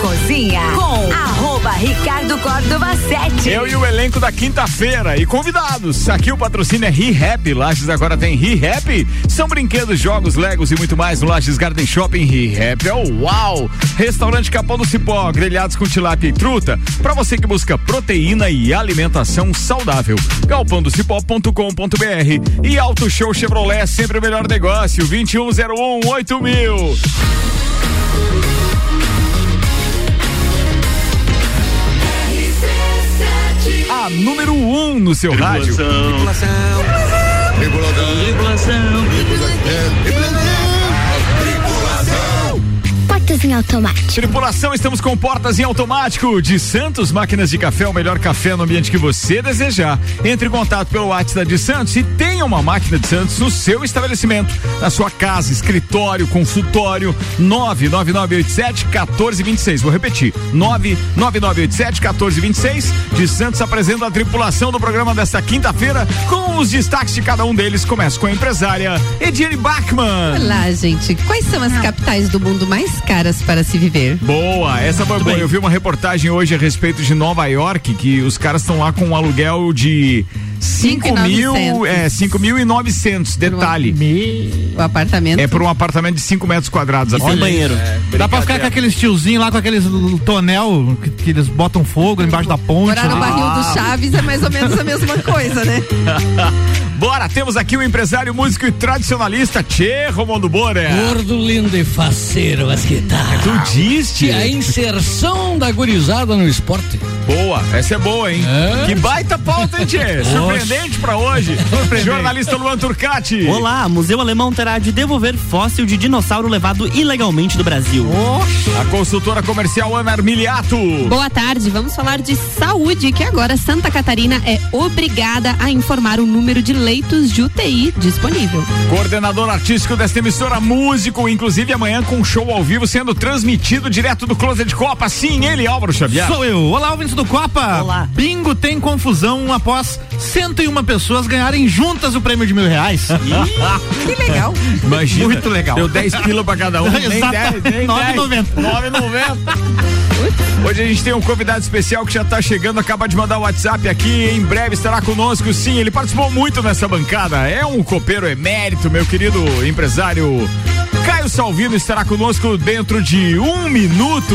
Cozinha com arroba Ricardo Córdova 7. Eu e o elenco da quinta-feira e convidados. Aqui o patrocínio é ReHap. Lages agora tem ReHap. São brinquedos, jogos, legos e muito mais no Lages Garden Shopping ReHap. É o uau! Restaurante Capão do Cipó, grelhados com tilápia e truta. Para você que busca proteína e alimentação saudável. galpandocipó.com.br e Auto Show Chevrolet, sempre o melhor negócio. 2101 8000. A número 1 um no seu rádio. Tripulação. Tripulação. Tripulação. Portas em automático. Tripulação, estamos com portas em automático de Santos Máquinas de Café, o melhor café no ambiente que você desejar. Entre em contato pelo WhatsApp de Santos e tenha uma máquina de Santos no seu estabelecimento, na sua casa, escritório, consultório, 99987 1426. Vou repetir, 99987 1426. De Santos apresenta a tripulação do programa desta quinta-feira com os destaques de cada um deles. Começa com a empresária Ediane Bachmann. Olá, gente. Quais são as capitais do mundo mais caras para se viver? Boa, essa foi boa. Eu vi uma reportagem hoje a respeito de Nova York, que os caras estão lá com um aluguel de 5 mil, é, 5 mil e 900, detalhe. O apartamento. É por um apartamento de 5 metros quadrados. Olha, banheiro. Dá pra ficar com aqueles tiozinhos lá, com aqueles tonel que, que eles botam fogo embaixo da ponte. Morar no né? barril do Chaves é mais ou menos a mesma coisa, né? Bora, temos aqui o empresário, músico e tradicionalista Tchê Romundo Bora. Gordo, lindo e faceiro, mas que tá. Tu disse? Que a inserção da gurizada no esporte. Boa, essa é boa, hein? É? Que baita pauta, hein, Tchê? Surpreendente pra hoje. Jornalista Luan Turcati. Olá, Museu Alemão terá de devolver fóssil de dinossauro levado ilegalmente do Brasil. A consultora comercial Ana Armiliato. Boa tarde, vamos falar de saúde, que agora Santa Catarina é obrigada a informar o número de leitos de UTI disponível. Coordenador artístico desta emissora, músico, inclusive amanhã com um show ao vivo sendo transmitido direto do Closet Copa. Sim, ele, Álvaro Xavier. Sou eu. Olá, ouvintes do Copa. Olá. Bingo tem confusão após 101 pessoas ganharem juntas o prêmio de mil reais. Que legal. Imagina. Muito legal. Deu 10 pila pra cada um. nem Exato. 10, nem 9,90. 9,90. Hoje a gente tem um convidado especial que já tá chegando, acaba de mandar o WhatsApp aqui, em breve estará conosco, sim, ele participou muito nessa bancada, é um copeiro emérito, meu querido empresário Caio Salvino estará conosco dentro de um minuto.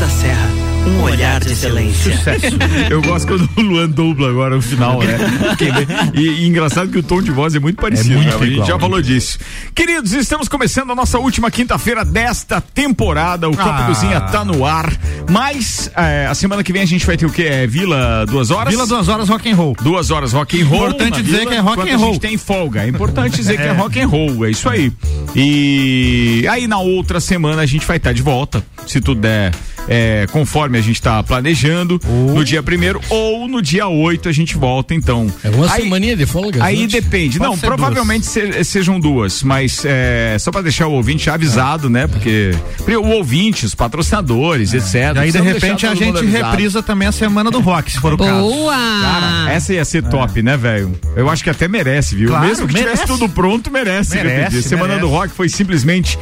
Da Serra. Um olhar de excelência. Eu gosto quando o Luan dubla agora no final, né? E, e engraçado que o tom de voz é muito parecido, muito né? A gente igual, já né? falou disso. Queridos, estamos começando a nossa última quinta-feira desta temporada. O Copa Ah. Cozinha tá no ar. Mas é, a semana que vem a gente vai ter o quê? É Vila duas horas? Vila duas horas rock and roll. Duas horas rock and roll. Importante dizer Vila, que é rock and A roll. gente tem folga. É importante dizer que é rock and roll. É isso aí. E aí na outra semana a gente vai estar de volta, se tudo der é, conforme a gente tá planejando, no dia primeiro ou no dia 8 a gente volta, então. É uma Aí- semaninha de folga. Aí gente. depende. Pode não, ser provavelmente se- sejam duas, mas é, só pra deixar o ouvinte avisado, né? Porque o ouvinte, os patrocinadores, etc. E aí, de repente, a gente reprisa também a semana do rock, se for o caso. Boa! Cara, essa ia ser top, né, velho? Eu acho que até merece, viu? Claro, Mesmo que tivesse merece. tudo pronto, merece. Merece, repetir. Semana merece. do Rock foi simplesmente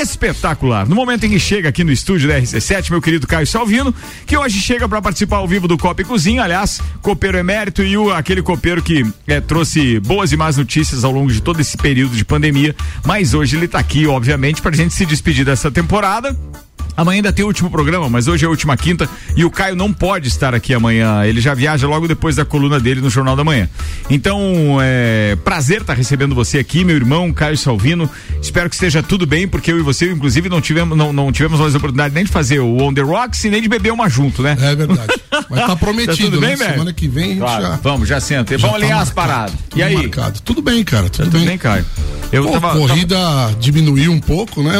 espetacular. No momento em que chega aqui no estúdio da RC7, meu querido Caio Salvino, que hoje chega para participar ao vivo do Copa e Cozinha, aliás, copeiro emérito e o, aquele copeiro que é, trouxe boas e más notícias ao longo de todo esse período de pandemia, mas hoje ele tá aqui, obviamente, pra gente se despedir dessa temporada Amanhã ainda tem o último programa, mas hoje é a última quinta e o Caio não pode estar aqui amanhã. Ele já viaja logo depois da coluna dele no Jornal da Manhã. Então, é prazer estar recebendo você aqui, meu irmão Caio Salvino. Espero que esteja tudo bem, porque eu e você, inclusive, não tivemos, não, não tivemos mais oportunidade nem de fazer o On The Rocks e nem de beber uma junto, né? É verdade. Mas tá prometido, Tá tudo bem, né? velho? Semana que vem a gente Claro, já. Vamos, já senta. Vamos tá alinhar as paradas. E aí? marcado. Tudo bem, cara. Tudo, Tudo bem. bem, Caio? Eu Pô, tava, corrida diminuiu um pouco, né?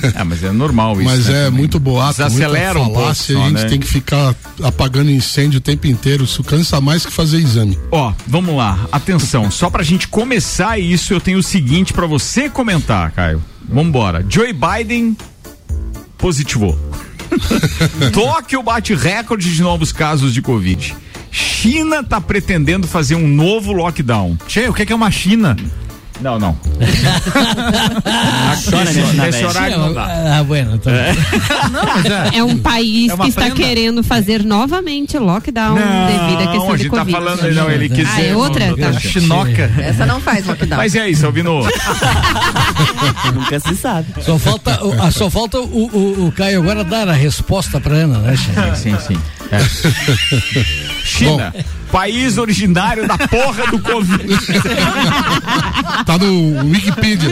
tava- É, mas é normal isso. Mas né, é. Muito boato, Desacelera um muita pouco falácia, só, a gente né? tem que ficar apagando incêndio o tempo inteiro, isso cansa mais que fazer exame. Ó, vamos lá. Atenção, só pra gente começar isso, eu tenho o seguinte pra você comentar, Caio. Vambora. Joe Biden positivou. Tóquio bate recorde de novos casos de Covid. China tá pretendendo fazer um novo lockdown. Che, o que que é uma China? Não, não. Chora nesse- Nesse horário não dá. Ah, bueno, então. Não, mas é. É um país É que está prenda. querendo fazer novamente lockdown devido à Não, questão a de gente tá Covid. falando, não, ele quis Ah, é dizer- outra? Tá. A chinoca. Essa não faz lockdown. Mas e aí, Salvino? Nunca se sabe. Só falta, o- ah, só falta o, o, o Caio agora dar a resposta pra Ana, né, Xê? sim, sim. É. China, país originário da porra do Covid. Tá no Wikipedia,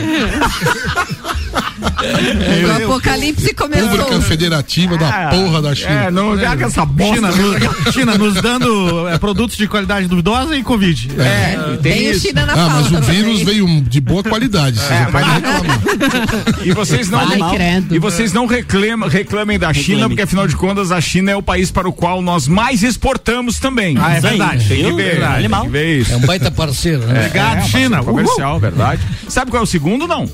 o apocalipse começou. Pública Federativa da porra da China. É, não joga essa bosta. China, nos, China nos dando é, produtos de qualidade duvidosa e Covid. É, tem Tem o isso. China na Ah, pauta. mas o também. vírus veio de boa qualidade. É, mas-. E vocês não Ai, credo. e vocês não reclamam, reclamem da China, Reclame. porque afinal de contas a China é o país para o qual nós mais exportamos também. Ah, é verdade. Tem que ver, Verdade. tem Animal. que ver isso. É um baita parceiro, né? Obrigado, É, China. Comercial, verdade. Sabe qual é o segundo, não?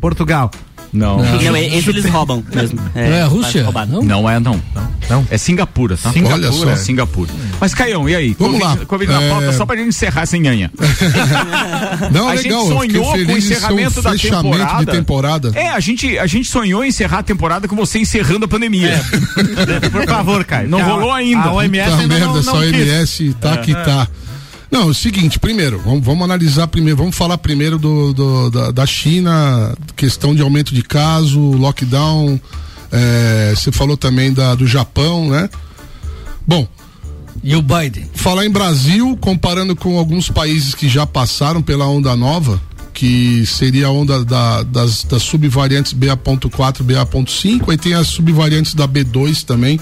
Portugal. Não. Não, esse eles roubam mesmo. É a Rússia? roubado. Não? Não é, não. Não? É Singapura, tá? Singapura. Olha só. É Singapura. Mas, Caião, e aí? Vamos Covid, lá. Covid na É- pauta, só pra gente encerrar sem nhanha. Não, A é gente legal. fiquei sonhou com o encerramento da temporada. de temporada. É, a gente, a gente sonhou em encerrar a temporada com você encerrando a pandemia. Por favor, Caio. Não a- rolou ainda. A OMS Puta ainda merda, não, não quis. OMS tá que tá. Não, é o seguinte, primeiro, vamos, vamos analisar primeiro, vamos falar primeiro do, do- da, da China, questão de aumento de caso, lockdown, é, você falou também da, do Japão, né? Bom, E o Biden? falar em Brasil, comparando com alguns países que já passaram pela onda nova, que seria a onda da- das, das subvariantes BA.4, BA.5, aí tem as subvariantes da B2 também.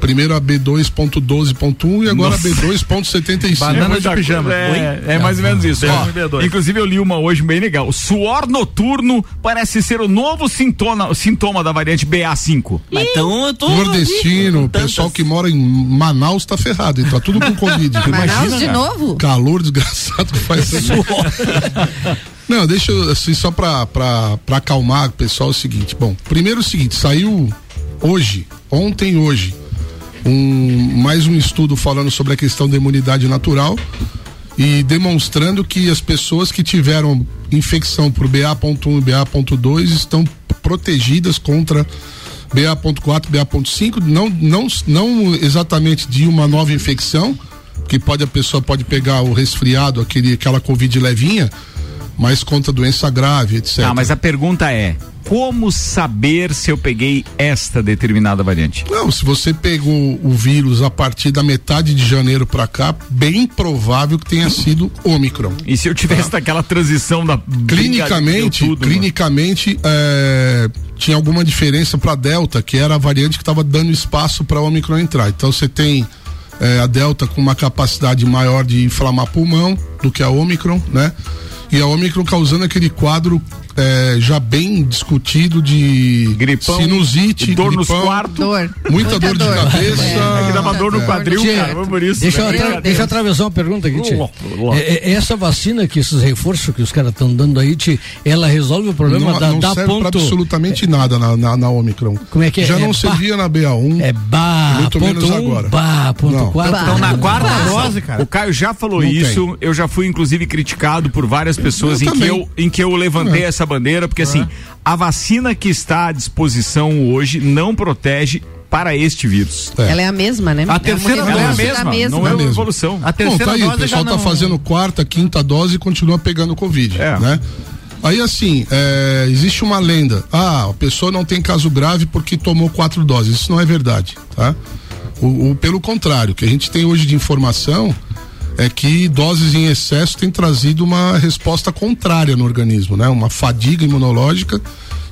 Primeiro a B2.12.1 e agora a B2.75. Banana muita de pijama. É, é mais ou menos isso. Ó, B2. inclusive, eu li uma hoje bem legal. Suor noturno parece ser o novo sintoma, sintoma da variante BA5. Mas então eu tô. Nordestino, o pessoal que mora em Manaus tá ferrado, hein? tá tudo com Covid. Manaus de novo? Calor desgraçado que faz isso. Não, deixa eu, assim, só pra, pra, pra acalmar o pessoal, é o seguinte. Bom, primeiro é o seguinte, saiu hoje, ontem hoje, um, mais um estudo falando sobre a questão da imunidade natural e demonstrando que as pessoas que tiveram infecção por BA.1 e BA.2 estão protegidas contra BA.4, BA.5, não, não, não exatamente de uma nova infecção, que pode a pessoa pode pegar o resfriado, aquele, aquela covid levinha, mas contra doença grave, etc. Ah, mas a pergunta é: como saber se eu peguei esta determinada variante? Não, se você pegou o vírus a partir da metade de janeiro pra cá, bem provável que tenha sido Ômicron. E se eu tivesse naquela transição da Clinicamente, tudo, mano. clinicamente é, tinha alguma diferença para Delta, que era a variante que estava dando espaço para Omicron entrar. Então você tem é, a Delta com uma capacidade maior de inflamar pulmão do que a Omicron, né? E a Omicron causando aquele quadro é, já bem discutido de Gripão, sinusite, dor nos gripão, quartos. Dor. muita, dor, de cabeça. É que dava dor no quadril, Tchê, cara, por isso. Deixa, eu né? atra- deixa eu atravessar uma pergunta aqui, Tchê. É, é, essa vacina que esses reforços que os caras estão dando aí, Tchê, ela resolve o problema Não, da, não da serve pra ponto. absolutamente nada na, na, na Omicron. Como é que é? Já É não ba- servia na BA1. É bar, Muito ponto menos um, agora. bar, ponto Não. quatro. Então na quarta dose, O cara. Caio já falou Não isso, eu já fui inclusive criticado por várias pessoas Eu em que, eu, em que eu levantei É. essa bandeira, porque assim, a vacina que está à disposição hoje não protege para este vírus. É. Ela é a mesma, né? A terceira é a dose redução da mesma, não é É uma mesmo. evolução. A Bom, terceira tá aí, o dose já pessoal não... tá fazendo quarta, quinta dose e continua pegando Covid, É. né? Aí assim, é, existe uma lenda. Ah, a pessoa não tem caso grave porque tomou quatro doses. Isso não é verdade, tá? O, o- pelo contrário, o que a gente tem hoje de informação é que doses em excesso têm trazido uma resposta contrária no organismo, né? Uma fadiga imunológica,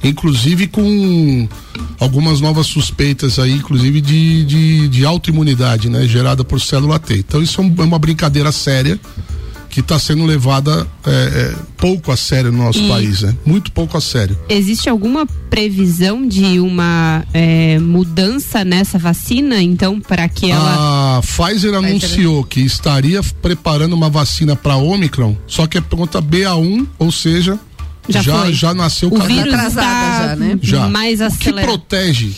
inclusive com algumas novas suspeitas aí, inclusive de, de, de autoimunidade, né? Gerada por célula T. Então isso é é uma brincadeira séria que está sendo levada é, é, pouco a sério no nosso E- país, né? Muito pouco a sério. Existe alguma previsão de uma é, mudança nessa vacina, então, para que ela. A Pfizer anunciou que estaria preparando uma vacina para Omicron, só que é contra BA1, ou seja, Já já, já nasceu o vírus atrasada está já, né? Já. mais O que acelerado. protege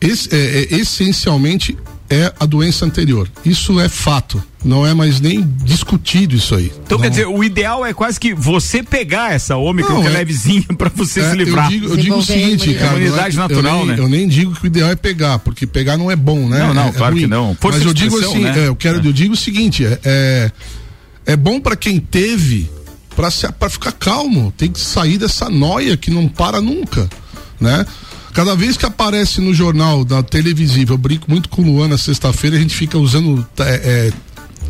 esse- é- é, essencialmente é a doença anterior. Isso é fato. Não é mais nem discutido isso aí. Então Não- quer dizer, o ideal é quase que você pegar essa Ômicron Não, que é é- levezinha pra você É, se livrar. Eu digo, eu digo o seguinte, cara. é- Imunidade eu natural, nem- né? Eu nem digo que o ideal é pegar, porque pegar não é bom, né? Não, não, É- é claro que não. Força Mas eu digo assim, né? é, eu quero, eu digo o seguinte, é, é, é bom pra quem teve, pra, se, pra ficar calmo, tem que sair dessa noia que não para nunca, né? Cada vez que aparece no jornal, da televisiva, eu brinco muito com o Luan na sexta-feira, a gente fica usando é, é,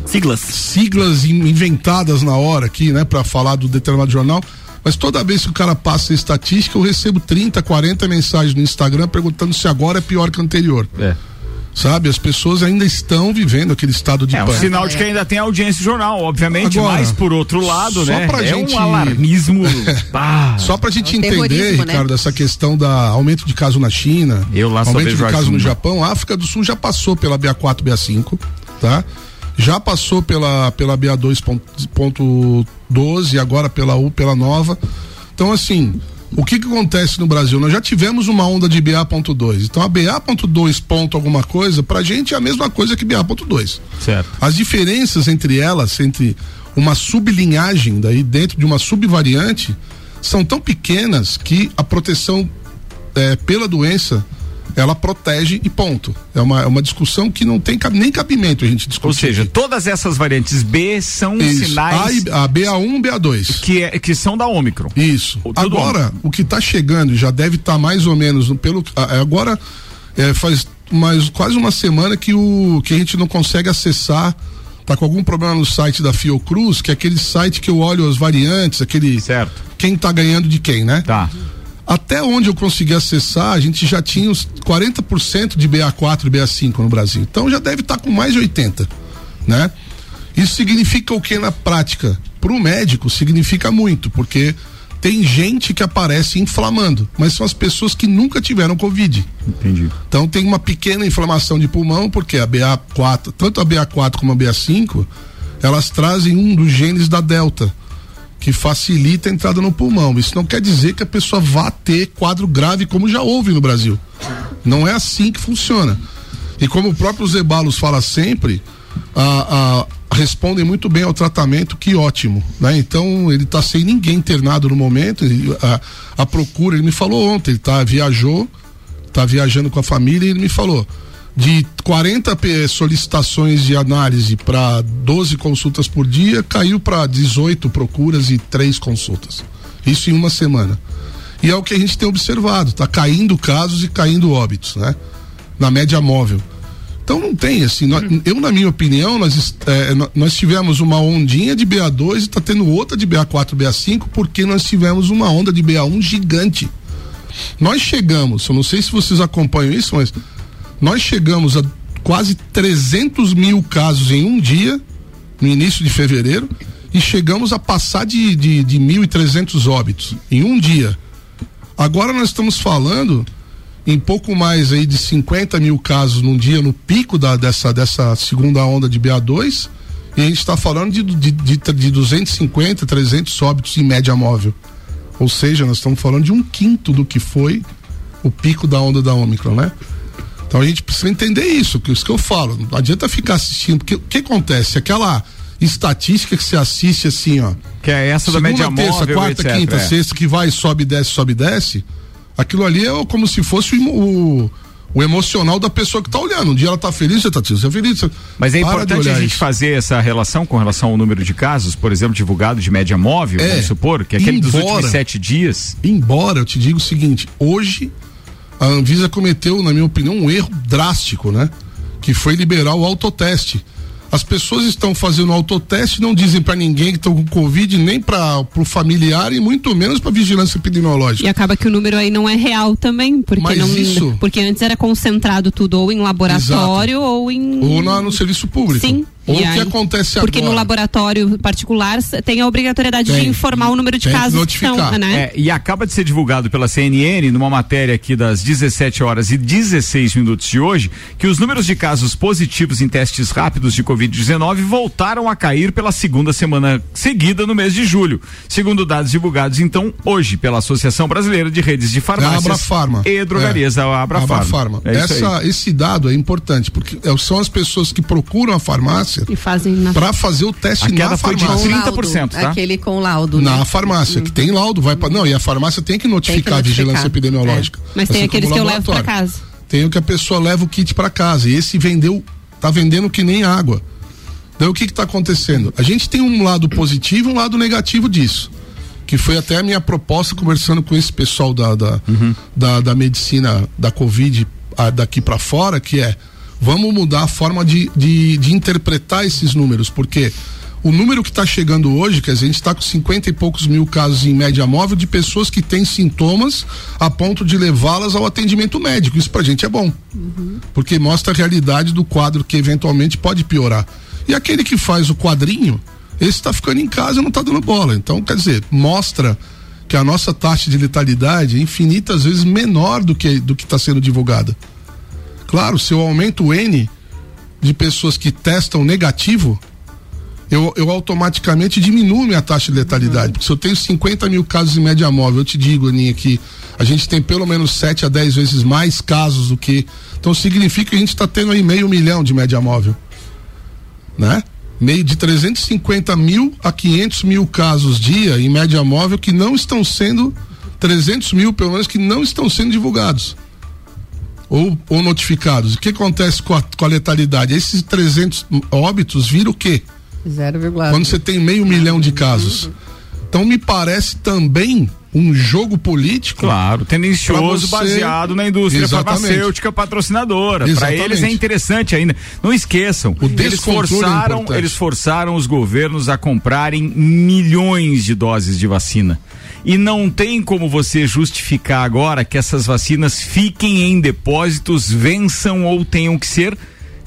Siglas. siglas in- inventadas na hora aqui, né, para falar do determinado jornal. Mas toda vez que o cara passa a estatística, eu recebo 30, 40 mensagens no Instagram perguntando se agora é pior que o anterior. É. Sabe? As pessoas ainda estão vivendo aquele estado de É um pânico. sinal de que ainda tem audiência jornal, obviamente, Agora, mas por outro lado, só né? pra é gente- um alarmismo. bah. Só pra gente É entender, né? Ricardo, essa questão da aumento de caso na China, Eu lá aumento de caso no. Japão, a África do Sul já passou pela BA4, BA5, tá? Já passou pela pela BA2.12 e agora pela U, pela nova. Então assim, o que que acontece no Brasil? Nós já tivemos uma onda de BA.2. Então a BA.2 ponto alguma coisa, pra gente é a mesma coisa que BA.2. Certo. As diferenças entre elas, entre uma sublinhagem daí dentro de uma subvariante, são tão pequenas que a proteção eh, pela doença ela protege e ponto. É uma, é uma discussão que não tem cab- nem cabimento a gente discutir. Ou seja, todas essas variantes B são Isso. sinais A, e- a BA1, BA2. que, é, que são da Ômicron. Isso. Agora, o que está chegando já deve estar mais ou menos no- pelo a- agora é, faz mais quase uma semana que o que a gente não consegue acessar tá com algum problema no site da Fiocruz, que é aquele site que eu olho as variantes, aquele Certo. quem tá ganhando de quem, né? Tá. Até onde eu consegui acessar, a gente já tinha uns 40% de BA4 e BA5 no Brasil. Então já deve estar com mais de 80, né? Isso significa o que na prática? Para o médico significa muito, porque tem gente que aparece inflamando, mas são as pessoas que nunca tiveram Covid. Entendi. Então tem uma pequena inflamação de pulmão, porque a BA4, tanto a BA4 como a BA5, elas trazem um dos genes da Delta, que facilita a entrada no pulmão. Isso não quer dizer que a pessoa vá ter quadro grave, como já houve no Brasil. Não é assim que funciona. E como o próprio Zebalos fala sempre, a- a- respondem muito bem ao tratamento, que ótimo. Né? Então ele está sem ninguém internado no momento. a, a procura, ele me falou ontem, ele tá, viajou, está viajando com a família e ele me falou. De 40 pe- solicitações de análise para 12 consultas por dia, caiu para 18 procuras e 3 consultas. Isso em uma semana. E é o que a gente tem observado, tá caindo casos e caindo óbitos, né? Na média móvel. Então não tem, assim, nós- eu na minha opinião, nós, eh, nó- nós tivemos uma ondinha de BA2 e está tendo outra de BA4, BA5, porque nós tivemos uma onda de BA1 gigante. Nós chegamos, eu não sei se vocês acompanham isso, mas nós chegamos a quase 300 mil casos em um dia, no início de fevereiro, e chegamos a passar de, de, de 1.300 óbitos em um dia. Agora nós estamos falando em pouco mais aí de 50 mil casos num dia, no pico da, dessa, dessa segunda onda de BA2, e a gente está falando de, de, de, de 250, 300 óbitos em média móvel. Ou seja, nós estamos falando de um quinto do que foi o pico da onda da Ômicron, né? Então a gente precisa entender isso, que isso que eu falo. Não adianta ficar assistindo, porque o que acontece? Aquela estatística que você assiste assim, ó. Que é essa da segunda, média terça, móvel, quarta, etc, quinta, é. sexta, que vai, sobe, desce, sobe, desce. Aquilo ali é como se fosse o, o emocional da pessoa que tá olhando. Um dia ela tá feliz, você tá triste, você tá feliz. Mas é importante a gente isso. fazer essa relação com relação ao número de casos, por exemplo, divulgado de média móvel, É. vamos supor, que é aquele dos Embora- últimos sete dias. Embora eu te diga o seguinte, hoje a Anvisa cometeu, na minha opinião, um erro drástico, né? Que foi liberar o autoteste. As pessoas estão fazendo autoteste, não dizem pra ninguém que estão com Covid, nem para o familiar e muito menos para vigilância epidemiológica. E acaba que o número aí não é real também, porque Mas não, isso- porque antes era concentrado tudo ou em laboratório ou em Ou na- no serviço público. Sim. Ou E o que aí- acontece Porque agora. no laboratório particular tem a obrigatoriedade Tem. de informar o número de casos que são, notificar. né? É, e acaba de ser divulgado pela CNN, numa matéria aqui das 17 horas e 16 minutos de hoje, que os números de casos positivos em testes rápidos de Covid-19 voltaram a cair pela segunda semana seguida no mês de julho. Segundo dados divulgados, então, hoje, pela Associação Brasileira de Redes de É Farmácias Abrafarma. e Drogarias, É. a Abrafarma. Abrafarma. É. Essa, esse dado é importante, porque é- são as pessoas que procuram a farmácia E fazem na para fazer o teste A queda na foi de farmácia. 30%, tá? Aquele com laudo. Na né? farmácia, que tem laudo, vai para Não, e a farmácia tem que notificar, notificar. a vigilância epidemiológica. Mas tem Assim aqueles que eu levo pra laboratório. casa. Tem o que a pessoa leva o kit para casa. E esse vendeu, tá vendendo que nem água. Então o que que tá acontecendo? A gente tem um lado positivo e um lado negativo disso. Que foi até a minha proposta conversando com esse pessoal da, da, da, da medicina da Covid ah, daqui para fora, que é vamos mudar a forma de, de, de interpretar esses números, porque o número que está chegando hoje, dizer, a gente está com 50 e poucos mil casos em média móvel de pessoas que têm sintomas a ponto de levá-las ao atendimento médico. Isso pra gente é bom. Porque mostra a realidade do quadro que eventualmente pode piorar. E aquele que faz o quadrinho, esse está ficando em casa e não está dando bola. Então, quer dizer, mostra que a nossa taxa de letalidade é infinitas vezes menor do que do que está sendo divulgada. Claro, se eu aumento o N de pessoas que testam negativo, eu, eu automaticamente diminuo minha taxa de letalidade. Porque se eu tenho 50 mil casos em média móvel, eu te digo, Aninha, que a gente tem pelo menos 7 a 10 vezes mais casos do que. Então significa que a gente está tendo aí meio milhão de média móvel. Né? Meio de 350 mil a 500 mil casos dia em média móvel que não estão sendo. 300 mil, pelo menos, que não estão sendo divulgados ou, ou notificados. O que acontece com a, com a letalidade? Esses 300 óbitos viram o quê? 0,1. Quando você tem meio milhão de casos. Então me parece também um jogo político. Claro, tendencioso, você- baseado na indústria Exatamente. farmacêutica patrocinadora. Para eles é interessante ainda. Não esqueçam, eles descontrole é forçaram, importante. eles forçaram os governos a comprarem milhões de doses de vacina. E não tem como você justificar agora que essas vacinas fiquem em depósitos, vençam ou tenham que ser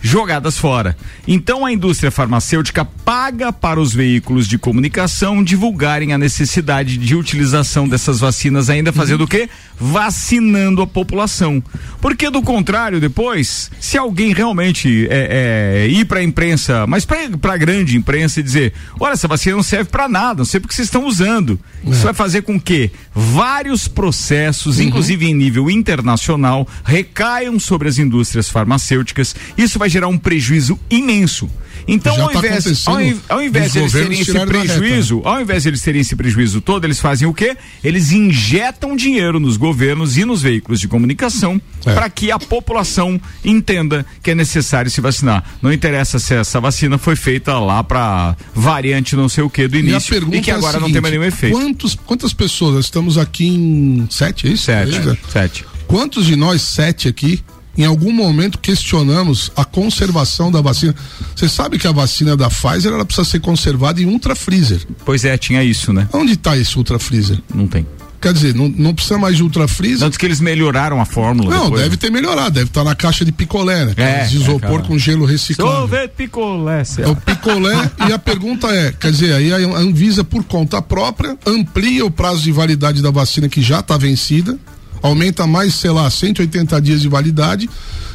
jogadas fora. Então a indústria farmacêutica paga para os veículos de comunicação divulgarem a necessidade de utilização dessas vacinas, ainda fazendo o quê? Vacinando a população. Porque do contrário, depois, se alguém realmente é, é, ir para a imprensa, mas para a grande imprensa e dizer, olha, essa vacina não serve para nada, não sei porque vocês estão usando. Isso vai fazer com que vários processos, inclusive em nível internacional, recaiam sobre as indústrias farmacêuticas. Isso vai gerar um prejuízo imenso. Então, Já ao tá invés, ao, ao invés de eles terem esse reta. prejuízo, ao invés de eles terem esse prejuízo todo, eles fazem o quê? Eles injetam dinheiro nos governos e nos veículos de comunicação É. para que a população entenda que é necessário se vacinar. Não interessa se essa vacina foi feita lá para variante não sei o que do início e, que é agora não seguinte, tem mais nenhum efeito. Quantos, quantas pessoas? Estamos aqui em sete, é isso? Sete, Beleza? sete. Quantos de nós sete aqui, em algum momento, questionamos a conservação da vacina? Você sabe que a vacina da Pfizer ela precisa ser conservada em ultra freezer. Pois é, tinha isso, né? Onde está esse ultra freezer? Não tem. Quer dizer, não, não precisa mais de ultra freezer. Tanto que eles melhoraram a fórmula. Não, depois, deve né? ter melhorado, deve estar na caixa de picolé, né? É, de isopor é, com gelo reciclado. Sorvete picolé, É o picolé e a pergunta é, quer dizer, aí a Anvisa por conta própria amplia o prazo de validade da vacina que já está vencida, aumenta mais, sei lá, 180 dias de validade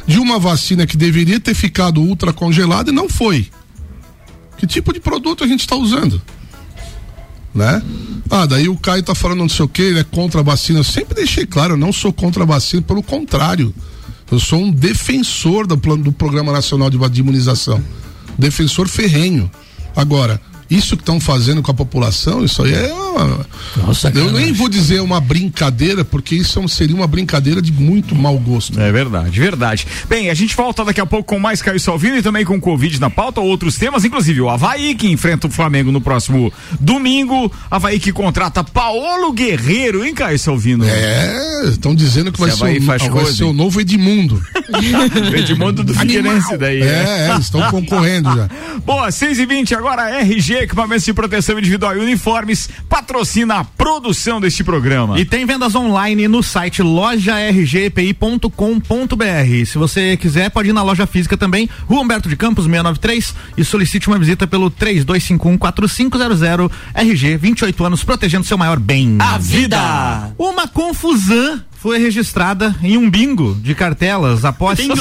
de uma vacina que deveria ter ficado ultra congelada e não foi. Que tipo de produto a gente está usando? Né? Ah, daí o Caio tá falando não sei o que, ele é contra a vacina. Eu sempre deixei claro, eu não sou contra a vacina, pelo contrário. Eu sou um defensor do plano do Programa Nacional de, Imunização. Defensor ferrenho. Agora, Isso que estão fazendo com a população, isso aí é uma, Nossa, Eu nem vou dizer uma brincadeira, porque isso é seria uma brincadeira de muito mau gosto. É verdade, verdade. Bem, a gente volta daqui a pouco com mais Caio Salvino e também com Covid na pauta, outros temas, inclusive o Havaí que enfrenta o Flamengo no próximo domingo. Havaí que contrata Paolo Guerreiro, hein, Caio Salvino? É, estão dizendo que vai, ser, o, vai coisa, ser hein? o novo Edmundo. O Edmundo do Figueirense daí. É, é, estão concorrendo já. Boa, 6 e 20 agora RG, equipamentos de proteção individual e uniformes, patrocina a produção deste programa. E tem vendas online no site lojargpi.com.br. Se você quiser, pode ir na loja física também, Rua Humberto de Campos 693 e solicite uma visita pelo 32514500 RG 28 anos protegendo seu maior bem. A vida. Uma confusão foi registrada em um bingo de cartelas após Bingo.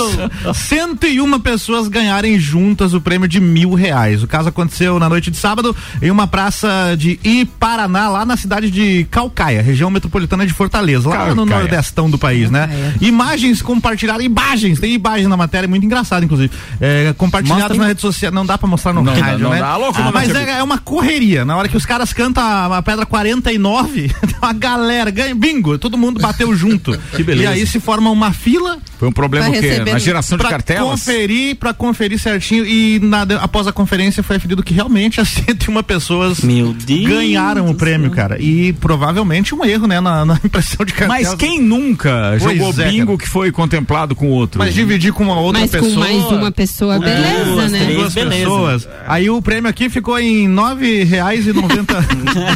101 pessoas ganharem juntas o prêmio de mil reais. O caso aconteceu na noite de sábado em uma praça de Iparaná, lá na cidade de Calcaia, região metropolitana de Fortaleza, lá no Calcaia. nordestão do país, né? Imagens compartilhadas, imagens, tem imagem na matéria, muito engraçada, inclusive. É, compartilhadas Mostra na aí. rede social, não dá pra mostrar no Não rádio, não né? dá. Alô, comandante mas Amigo. é, é uma correria. Na hora que os caras cantam a, a pedra 49, tem uma galera, ganha bingo, todo mundo bateu junto. Que beleza. E aí se forma uma fila Foi um problema Vai o quê? Na geração de pra cartelas? conferir, para conferir certinho e na- após a conferência foi aferido que realmente as 101 pessoas Meu Deus. ganharam o prêmio, cara. E provavelmente um erro, né, na, na impressão de cartelas. Mas quem nunca Pois jogou é, bingo cara. que foi contemplado com outro? Mas dividir com uma outra Mas pessoa. com mais uma pessoa, beleza, duas, né? três. duas beleza. pessoas. Aí o prêmio aqui ficou em nove reais e noventa.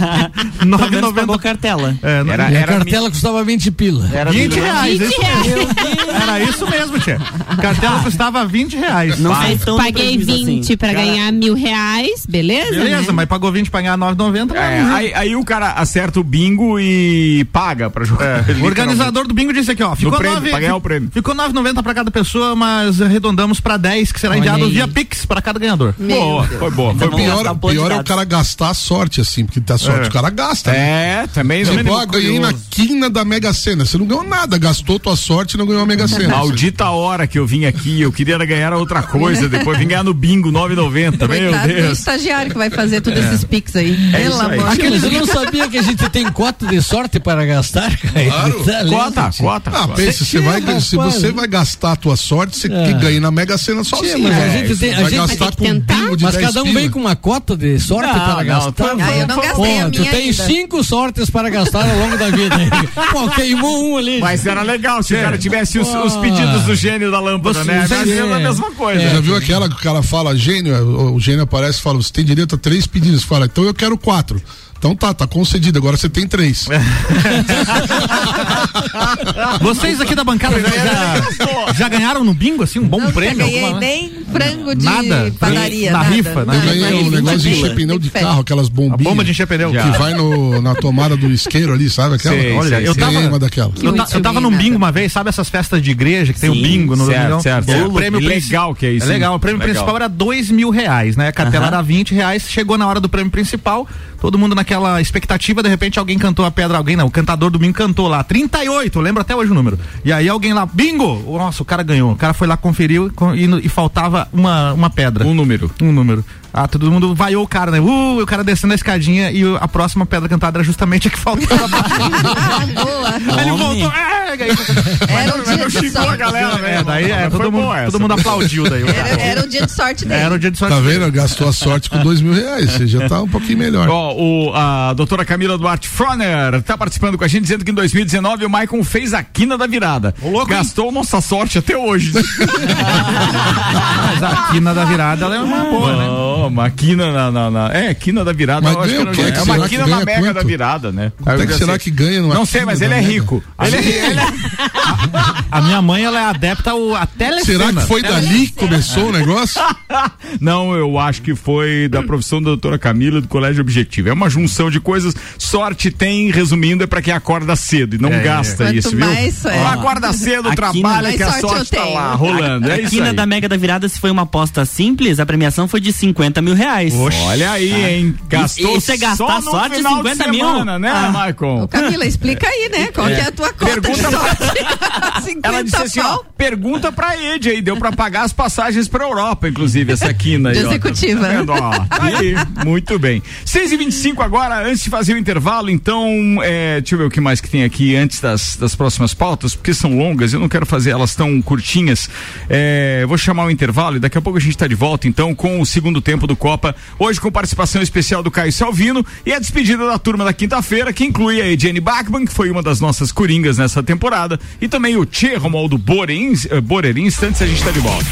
Nove noventa. cartela. É, Era- E a era cartela custava 20 pila. 20 reais, 20 isso reais. mesmo. Era isso mesmo, tia. Cartela custava 20 reais. Não sei tão Paguei prejuízo 20 assim. pra ganhar mil reais, beleza? Beleza, né? mas pagou 20 pra ganhar 9,90. É, mas- aí, aí o cara acerta o bingo e paga pra jogar. O organizador do bingo disse aqui, ó. Ficou prêmio, 9, pra ganhar o prêmio. Ficou 9,90 pra cada pessoa, mas arredondamos pra 10, que será enviado aí. via Pix pra cada ganhador. Meu Boa, Deus. foi boa. Foi Vamos boa. Pior, de pior é o dados. cara gastar a sorte, assim, porque da sorte É. o cara gasta. né? É, também. Tipo, ah, ganhei na quina da Mega Sena. Você não ganhou nada, gastou tua sorte e não ganhou a Mega Sena. Maldita hora que eu vim aqui, eu queria ganhar outra coisa, depois vim ganhar no bingo 9,90, meu Deus. estagiário que vai fazer todos esses pics aí. Pelo isso aí. amor eu não sabia que a gente tem cota de sorte para gastar, cara. Claro. Tá Cota, cota. Ah, pense, você vai, se você vai gastar a tua sorte, você É. que ganha na Mega Sena sozinho. mas a É, gente tem- a vai gente- gastar Tem que com um tentar. de Mas 10 cada um pila. vem com uma cota de sorte Não, para não, gastar. por Ah, eu não gastei a Pô, tu minha tem ainda. cinco sortes para gastar ao longo da vida. Pô, queimou um ali. Mas era legal se o cara tivesse os, os pedidos do gênio da lâmpada, né? Você- Mas é a é. mesma coisa. Já viu aquela que o cara fala, gênio, o, o gênio aparece e fala, você tem direito a três pedidos. Fala, então eu quero quatro. Então tá, tá concedido, agora você tem três. Vocês aqui da bancada já, já, já ganharam no bingo, assim, um bom Não prêmio? ganhei alguma- nem frango de Nada? padaria. Na nada, rifa, né? Eu nada. ganhei um negócio de encher pneu de carro, aquelas A bombinhas. bomba de encher pneu. Que vai no, na tomada do isqueiro ali, sabe aquela? Sei, Olha, sei, eu tava, uma daquela. eu, ta- eu tava num bingo uma vez, sabe essas festas de igreja que tem o Sim, bingo no certo, não? certo, O certo. prêmio legal que é isso, É legal, o prêmio Legal. principal era dois mil reais, né? A cartela era 20 reais, chegou na hora do prêmio principal, todo mundo naquela expectativa, de repente alguém cantou a pedra, alguém não, o cantador do bingo cantou lá, 38, eu lembro até hoje o número. E aí alguém lá, bingo! Nossa, o cara ganhou. O cara foi lá, conferiu e, e faltava uma, uma pedra. Um número. Um número. Ah, todo mundo vaiou o cara, né? Uh, o cara descendo a escadinha e o- a próxima pedra cantada era justamente a que faltava. Ah, boa. Aí ele voltou. É, aí- Era o dia de sorte. galera, né? é, daí é, todo, mundo, todo aplaudiu daí. o. Era, era o dia de sorte dele. Era o dia de sorte. Tá vendo? Gastou a sorte com dois mil reais. Você já tá um pouquinho melhor. Ó, o, a doutora Camila Duarte Froner tá participando com a gente, dizendo que em 2019 o Maicon fez a quina da virada. louco, hein? Gastou nossa sorte até hoje. Mas a quina da virada ela é uma boa, né? Não, uma quina na, na- na- É, quina da virada. Mas eu acho ganha não. Que É uma quina na mega quanto? da virada, né? Quanto é que será que ganha Não sei, quina mas ele é rico. Ele, é- A minha mãe, ela é adepta ao, a telecena. Será que foi dali que começou o negócio? Não, eu acho que foi da profissão da doutora Camila do Colégio Objetivo. É uma junção de coisas. Sorte tem, resumindo, é pra quem acorda cedo e não É, gasta Quanto isso, viu? mais, é. Acorda cedo, Aqui trabalha mais que a sorte sorte tá lá rolando. A é isso quina aí. da Mega da Virada, se foi uma aposta simples, a premiação foi de 50 150 mil reais. Olha aí, hein? Gastou Isso é gastar no só de final 50 de mil? semana, né, Ah. Maicon? Ô, Camila, explica aí, né? Qual que é a tua conta Pergunta de pra- sorte? 50 Ela disse assim, ó, pergunta pra Ed aí, deu pra pagar as passagens pra Europa, inclusive, essa quina aí, De ó. executiva. Tá vendo, ó? Tá aí, muito bem. 6 e 25 agora, antes de fazer o intervalo, então, é, deixa eu ver o que mais que tem aqui antes das, das próximas pautas, porque são longas, eu não quero fazer elas tão curtinhas. É, vou chamar o intervalo e daqui a pouco a gente tá de volta, então, com o segundo tempo do Copa, hoje com participação especial do Caio Salvino e a despedida da turma da quinta-feira, que inclui a Ediane Bachmann, que foi uma das nossas coringas nessa temporada, e também o Tchê Romualdo Borer, eh, Borer. Em instantes a gente tá de volta.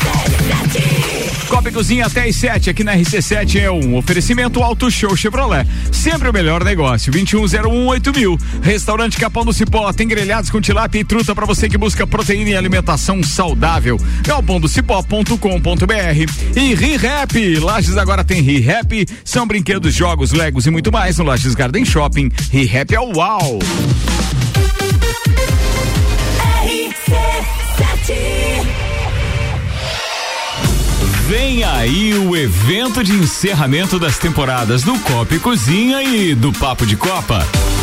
Copa e Cozinha até às 7 aqui na RC7 é um oferecimento Auto Show Chevrolet. Sempre o melhor negócio. 21018000. mil. Restaurante Capão do Cipó tem grelhados com tilápia e truta para você que busca proteína e alimentação saudável. galpondocipó.com.br e ReHap. Lages agora tem ReHap. São brinquedos, jogos, legos e muito mais no Lages Garden Shopping. ReHap é o uau. Vem aí o evento de encerramento das temporadas do Copa e Cozinha e do Papo de Copa.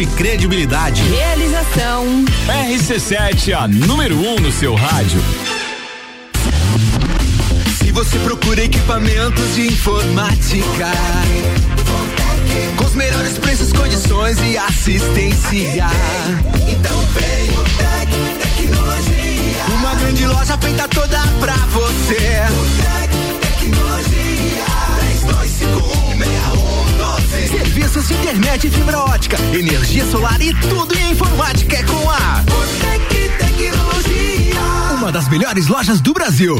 e credibilidade. Realização. RC7, a número 1 um no seu rádio. Se você procura equipamentos de informática, com os melhores preços, condições e assistência, então vem o Tec Tecnologia. Uma grande loja feita toda pra você. O Tec Tecnologia. Serviços de internet e fibra ótica, energia solar e tudo em informática é com a Botec Tecnologia. Uma das melhores lojas do Brasil.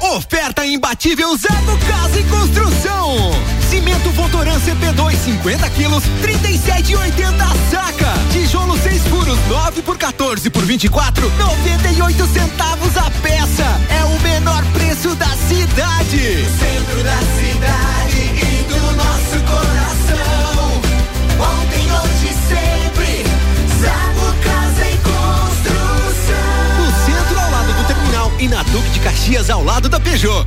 Oferta imbatível Zago Casa e Construção. Cimento Votoran CP2 50 quilos, 37,80 saca. Tijolo 6 furos, 9 por 14 por 24, 98 centavos a peça. É o menor preço da cidade. Centro da cidade e do nosso coração. Ontem, hoje, sempre. Casa e Construção. No centro, ao lado do terminal e na Duque de Caxias, ao lado da Peugeot.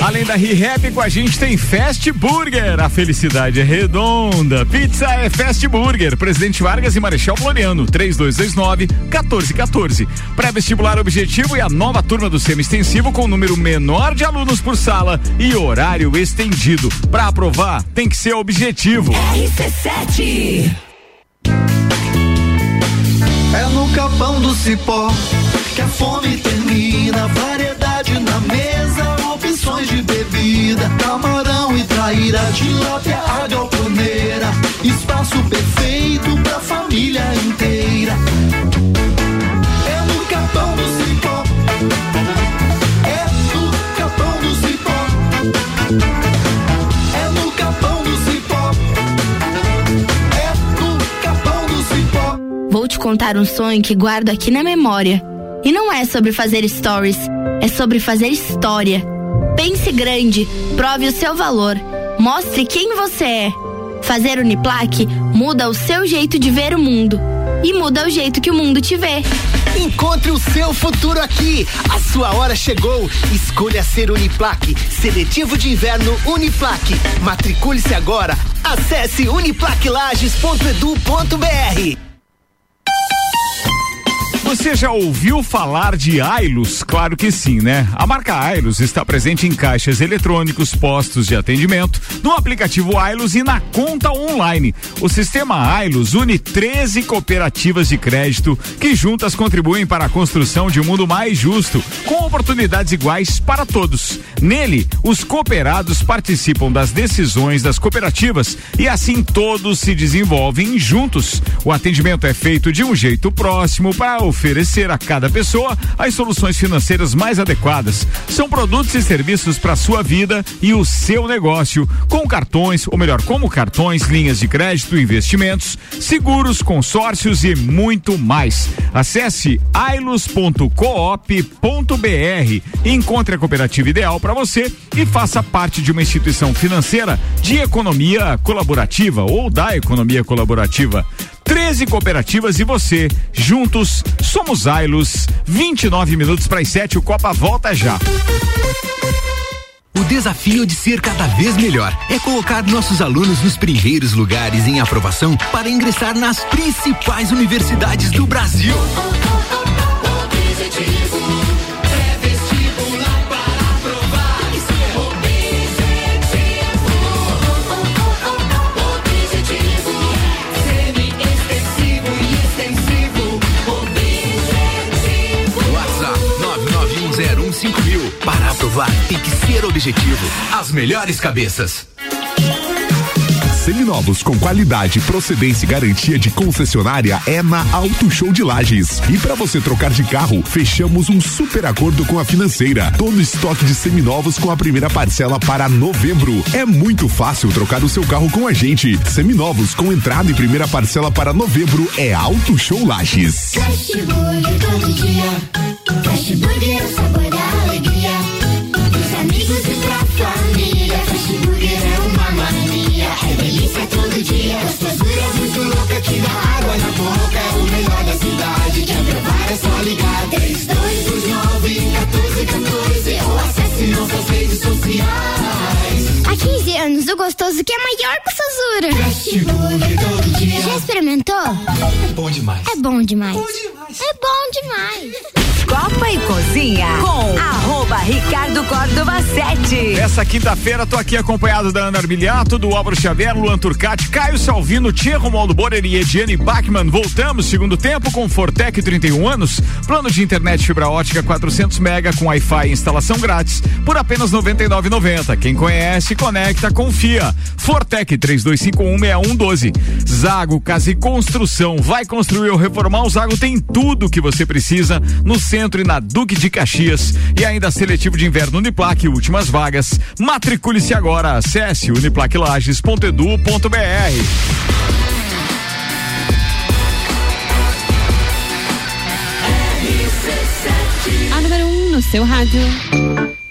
Além da ReHap, com a gente tem Fast Burger. A felicidade é redonda. Pizza é Fast Burger. Presidente Vargas e Marechal Floriano. 3229-1414. Pré-vestibular objetivo e a nova turma do Semi Extensivo com número menor de alunos por sala e horário estendido. Para aprovar, tem que ser objetivo. RC7. É no capão do cipó que a fome termina. Traíra, tilápia, a galponeira. Espaço perfeito pra família inteira. É no capão do cipó. É no capão do cipó. É no capão do cipó. É no capão do cipó. Vou te contar um sonho que guardo aqui na memória. E não é sobre fazer stories, é sobre fazer história. Pense grande, prove o seu valor, mostre quem você é. Fazer Uniplaque muda o seu jeito de ver o mundo e muda o jeito que o mundo te vê. Encontre o seu futuro aqui. A sua hora chegou. Escolha ser Uniplaque. Seletivo de inverno Uniplaque. Matricule-se agora. Acesse uniplaquilages.edu.br. Você já ouviu falar de Ailos? Claro que sim, né? A marca Ailos está presente em caixas eletrônicos, postos de atendimento, no aplicativo Ailos e na conta online. O sistema Ailos une 13 cooperativas de crédito que juntas contribuem para a construção de um mundo mais justo, com oportunidades iguais para todos. Nele, os cooperados participam das decisões das cooperativas e assim todos se desenvolvem juntos. O atendimento é feito de um jeito próximo para oferecer a cada pessoa as soluções financeiras mais adequadas. São produtos e serviços para sua vida e o seu negócio, com cartões, ou melhor, como cartões, linhas de crédito, investimentos, seguros, consórcios e muito mais. Acesse ailos.coop.br, encontre a cooperativa ideal para você e faça parte de uma instituição financeira de economia colaborativa ou da economia colaborativa. 13 cooperativas e você. Juntos, somos Ailos. 29 minutos para as 7, o Copa volta já. O desafio de ser cada vez melhor é colocar nossos alunos nos primeiros lugares em aprovação para ingressar nas principais universidades do Brasil. Para aprovar, tem que ser objetivo. As melhores cabeças. Seminovos com qualidade, procedência e garantia de concessionária é na Auto Show de Lages. E para você trocar de carro, fechamos um super acordo com a financeira. Todo estoque de seminovos com a primeira parcela para novembro. É muito fácil trocar o seu carro com a gente. Seminovos com entrada e primeira parcela para novembro é Auto Show Lages. Fast Burger todo dia. Fast Burger é o sabor família. Fast Burger é uma mania. É delícia todo dia. Gostosura muito louca que dá água na boca. É o melhor da cidade. Quer provar é só ligar. 3229 1414 ou acesse nossas redes sociais. Há 15 anos, o gostoso que é maior que o Sazura. Fast Burger todo dia. Já experimentou? É bom demais. É bom demais. É bom demais. Copa e Cozinha com arroba Ricardo Córdova 7. Essa quinta-feira tô aqui acompanhado da Ana Arbiliato, do Álvaro Xavier, Luan Turcati, Caio Salvino, Tia Romualdo Borer e Ediane Bachmann. Voltamos segundo tempo com Fortec 31 anos, plano de internet fibra ótica 400 mega com Wi-Fi e instalação grátis por apenas 99,90. Quem conhece, conecta, confia. Fortec 32516112. Zago Casa e Construção. Vai construir ou reformar? O Zago tem tudo que você precisa no centro e na Duque de Caxias. E ainda seletivo de inverno Uniplaque, últimas vagas. Matricule-se agora. Acesse uniplaquilages.edu.br. A número 1 um no seu rádio.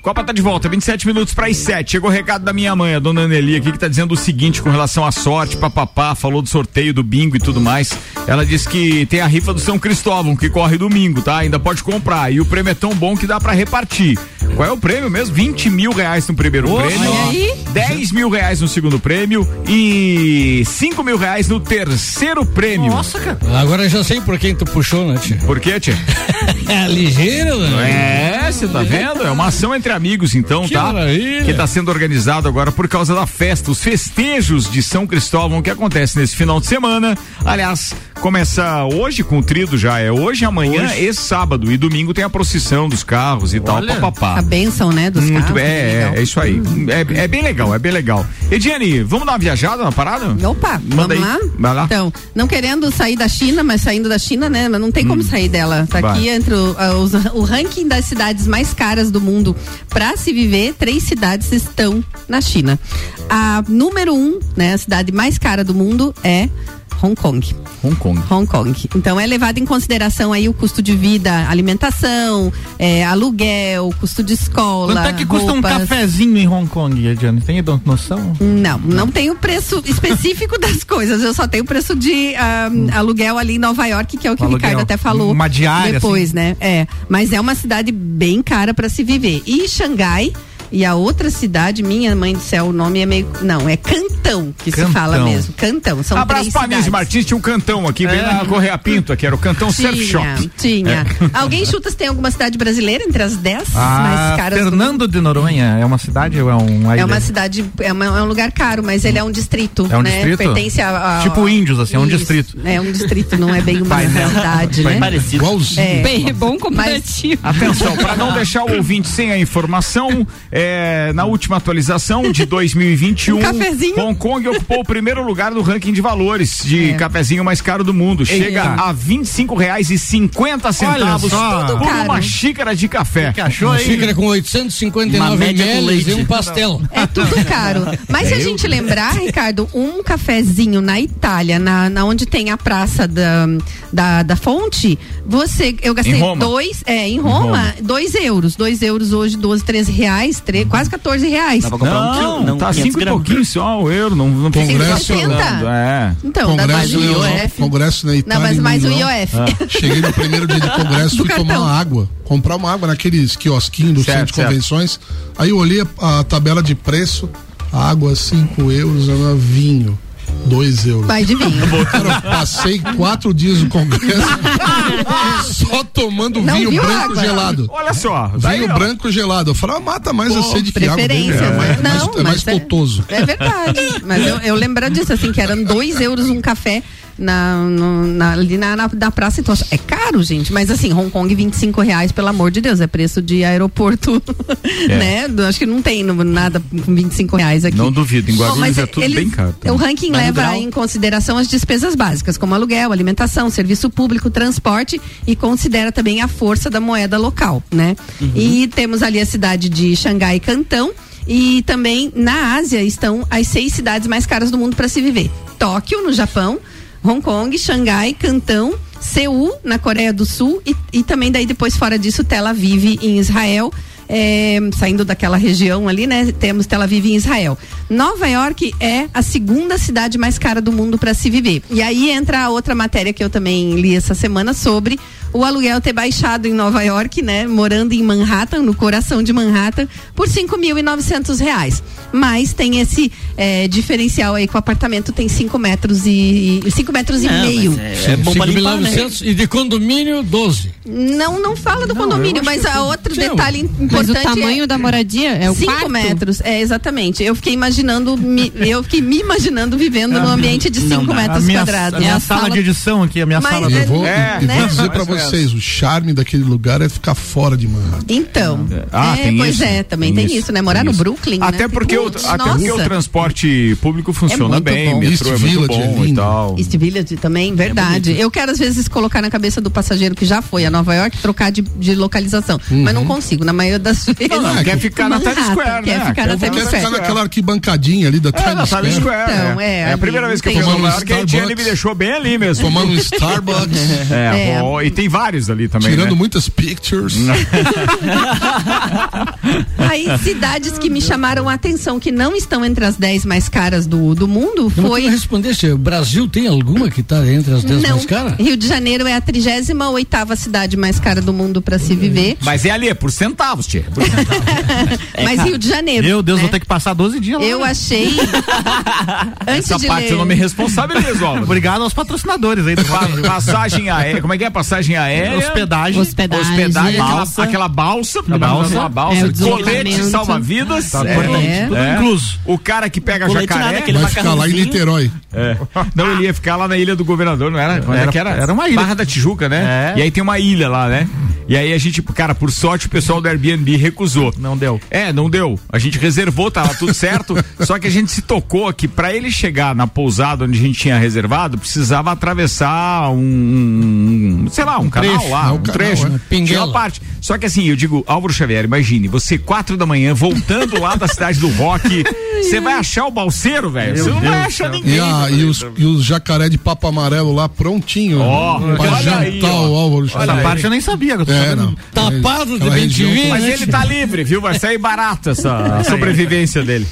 Copa tá de volta, 27 minutos para as 7. Chegou o recado da minha mãe, a dona Aneli, aqui, que tá dizendo o seguinte com relação à sorte, papapá, falou do sorteio do bingo e tudo mais. Ela disse que tem a rifa do São Cristóvão, que corre domingo, tá? Ainda pode comprar. E o prêmio é tão bom que dá para repartir. Qual é o prêmio mesmo? 20 mil reais no primeiro Ô, prêmio, olha aí. 10 mil reais no segundo prêmio e 5 mil reais no terceiro prêmio. Nossa, cara. Agora eu já sei por quem tu puxou, né, tia? Por quê, tia? é ligeiro, né? É, você tá vendo? É uma ação entre amigos, então, Que tá? maravilha. Que tá sendo organizado agora por causa da festa, os festejos de São Cristóvão que acontece nesse final de semana. Aliás, começa hoje com o trido já, é hoje, amanhã Hoje. e sábado. E domingo tem a procissão dos carros e tal, papapá. A bênção, né, dos Muito carros. bem, é, legal. é, isso aí. É, é bem legal, é bem legal. Ediane, vamos dar uma viajada na parada? Opa, Manda vamos aí. lá? Vai lá. Então, não querendo sair da China, mas saindo da China, né? Mas não tem como sair dela. Tá Hum. Vai. aqui entre o, os- o ranking das cidades mais caras do mundo. Pra se viver, três cidades estão na China. A número um, né? A cidade mais cara do mundo é Hong Kong. Hong Kong. Hong Kong. Então é levado em consideração aí o custo de vida, alimentação, é, aluguel, custo de escola. Quanto é que custa um roupas. cafezinho em Hong Kong, Ediane? Tem noção? Não, não tem o preço específico das coisas. Eu só tenho o preço de ah, aluguel ali em Nova York, que é o que o Aluguel. Ricardo até falou. Uma diária, Depois, assim? né? É. Mas é uma cidade bem cara para se viver. E Xangai. E a outra cidade, minha mãe do céu, o nome é meio. Não, é Cantão que Cantão. se fala mesmo. Cantão. São Abraço três pra Nise cidades. Martins, tinha um cantão aqui, bem É. na Correia Pinto, aqui era o cantão Surf Tinha, Shop. tinha. É. Alguém chuta se tem alguma cidade brasileira entre as dez Ah, mais caras do Fernando de Noronha é uma cidade ou é um É uma cidade, é, uma- é um lugar caro, mas ele é um distrito. É um né? distrito? Pertence a, a- Tipo índios, assim, é um Isso, distrito. É um distrito, não é bem uma realidade, né? É. Bem, bom comparativo. Atenção, para não deixar o ouvinte sem a informação, é, na última atualização de 2021, Um cafezinho. Hong Kong ocupou o primeiro lugar do ranking de valores de É. cafezinho mais caro do mundo. Chega Eita. a R$ 25,50 centavos só. por Tudo uma caro. xícara de café. que achou Uma aí? xícara com Uma 859 média com ml e um pastel. É tudo caro. Mas se a Eu- gente lembrar, Ricardo, um cafezinho na Itália, na, na onde tem a praça da, da, da fonte, você. Eu gastei Em Roma. dois. É, em Em Roma, Roma. dois euros. Dois euros hoje, 12, 13 reais, tre- quase 14 reais. Não, tá cinco e pouquinho só o euro, não, não precisa Congresso- É. Então, dá mais Congresso, o IOF. Congresso na Itália. mas em mais o. IOF. Ah. Cheguei no primeiro dia de congresso, Do fui tomar cartão. uma água, comprar uma água naqueles quiosquinhos do Certo, centro de certo. convenções. Aí eu olhei a, a tabela de preço, água 5 euros, era vinho. 2 euros. Vai de vinho. Cara, eu passei quatro dias no congresso só tomando Não vinho branco água? gelado. Olha só, Vinho daí, ó. branco gelado. Eu falei, ah, mata mais a sede que água. preferência, é mais, Não, é mais mas é-. É verdade. Mas eu, eu lembro disso, assim, que eram dois euros um café na, no- na- ali na, na, na praça. Então, é caro, gente. Mas assim, Hong Kong, 25 reais, pelo amor de Deus, é preço de aeroporto, né? Do- Acho que não tem nada com 25 reais aqui. Não duvido, em Bom, Guarulhos mas é tudo eles- bem caro. O ranking Mas leva em consideração as despesas básicas, como aluguel, alimentação, serviço público, transporte e considera também a força da moeda local, né? E temos ali a cidade de Xangai e Cantão. E também na Ásia estão as seis cidades mais caras do mundo para se viver: Tóquio, no Japão, Hong Kong, Xangai, Cantão, Seul, na Coreia do Sul e, e também daí depois fora disso Tel Aviv em Israel. É, saindo daquela região ali, né? Temos Tel Aviv em Israel. Nova York é a segunda cidade mais cara do mundo para se viver. E aí entra a outra matéria que eu também li essa semana sobre o aluguel ter baixado em Nova York, né? Morando em Manhattan, no coração de Manhattan, por 5.900 reais. Mas tem esse é, diferencial aí que o apartamento tem 5 metros e 5 metros e Não, meio. mas é- é bom pra limpar, né? 5.900 e de condomínio 12. Não, não fala do condomínio, eu acho mas a outro Sim, detalhe importante Mas o tamanho é da moradia é o 5 quarto? metros, é exatamente. Eu fiquei imaginando, me- eu fiquei me imaginando vivendo num ambiente de 5 a metros minha, quadrados. A minha É a sala, de edição aqui, a minha Mas sala. E eu vou, É, e né? vou dizer ou menos. Vocês, o charme daquele lugar é ficar fora de Manhattan. Então, Ah, é, tem pois isso. é, também Tem tem, isso, isso, né? Morar tem no isso. Brooklyn, Até né? porque, o, Putz, até porque o transporte público funciona muito bem, bom. metrô East é muito Village é bom e lindo. tal. East Village também, verdade. eu quero às vezes colocar na cabeça do passageiro que já foi a Nova York trocar de, de localização, mas não consigo na maioria das vezes. Não, não, quer ficar na Times Square, quer né? ficar na Quer Times Quer Square. ficar naquela arquibancadinha ali da É, na Times Square. Square. Então, é, é, a primeira vez que eu fui como Nova York, a Starbucks. me deixou bem ali mesmo. Tomando um Starbucks, É, É. bom, e tem vários ali também, tirando né? muitas pictures. Aí, cidades que me chamaram a atenção, que não estão entre as 10 mais caras do, do mundo, Não foi. respondesse, o Brasil tem alguma que está entre as 10 Não, mais caras? Rio de Janeiro é a 38 cidade mais cara do mundo para se viver. Mas é ali, é por centavos, tia. Mas Rio de Janeiro. Meu Deus, né? vou ter que passar 12 dias lá. Eu achei. Antes Essa de parte ler... eu não me responsabilizo, ó. Obrigado aos patrocinadores aí do Pa- Passagem aérea, como é que é? Passagem aérea? Hospedagem. Hospedagem. Hospedagem, aquela Balsa. aquela balsa, A balsa. uma balsa, É, colete salva-vidas, Tá é, importante. é, Tudo é. incluso. O cara que pega Colete jacaré, nada, Vai ficar lá em. Niterói. É. Não, ele ia ficar lá na ilha do governador, não era? Era- era? era uma ilha. Barra da Tijuca, né? É. E aí tem uma ilha lá, né? E aí a gente, cara, por sorte o pessoal do Airbnb recusou. Não deu. É, não deu. A gente reservou, tava tudo certo. só que a gente se tocou que pra ele chegar na pousada onde a gente tinha reservado, precisava atravessar um, um- sei lá, um, canal trecho, lá, é, um um canal, trecho. é. Pinguela. uma parte. Só que assim, eu digo, Álvaro Xavier, imagine, você quatro da manhã voltando lá da cidade do rock, você vai achar o balseiro, velho. Você não Deus vai achar ninguém. E, a, e, os, e os jacaré de papo amarelo lá prontinho Ó, pra olha jantar aí, ó. o Álvaro Essa Xavier. parte eu nem sabia. Que eu tô É, não. Tapado de Aquela bem região divino, Mas né, ele tá livre, viu? Vai sair barato essa a sobrevivência dele.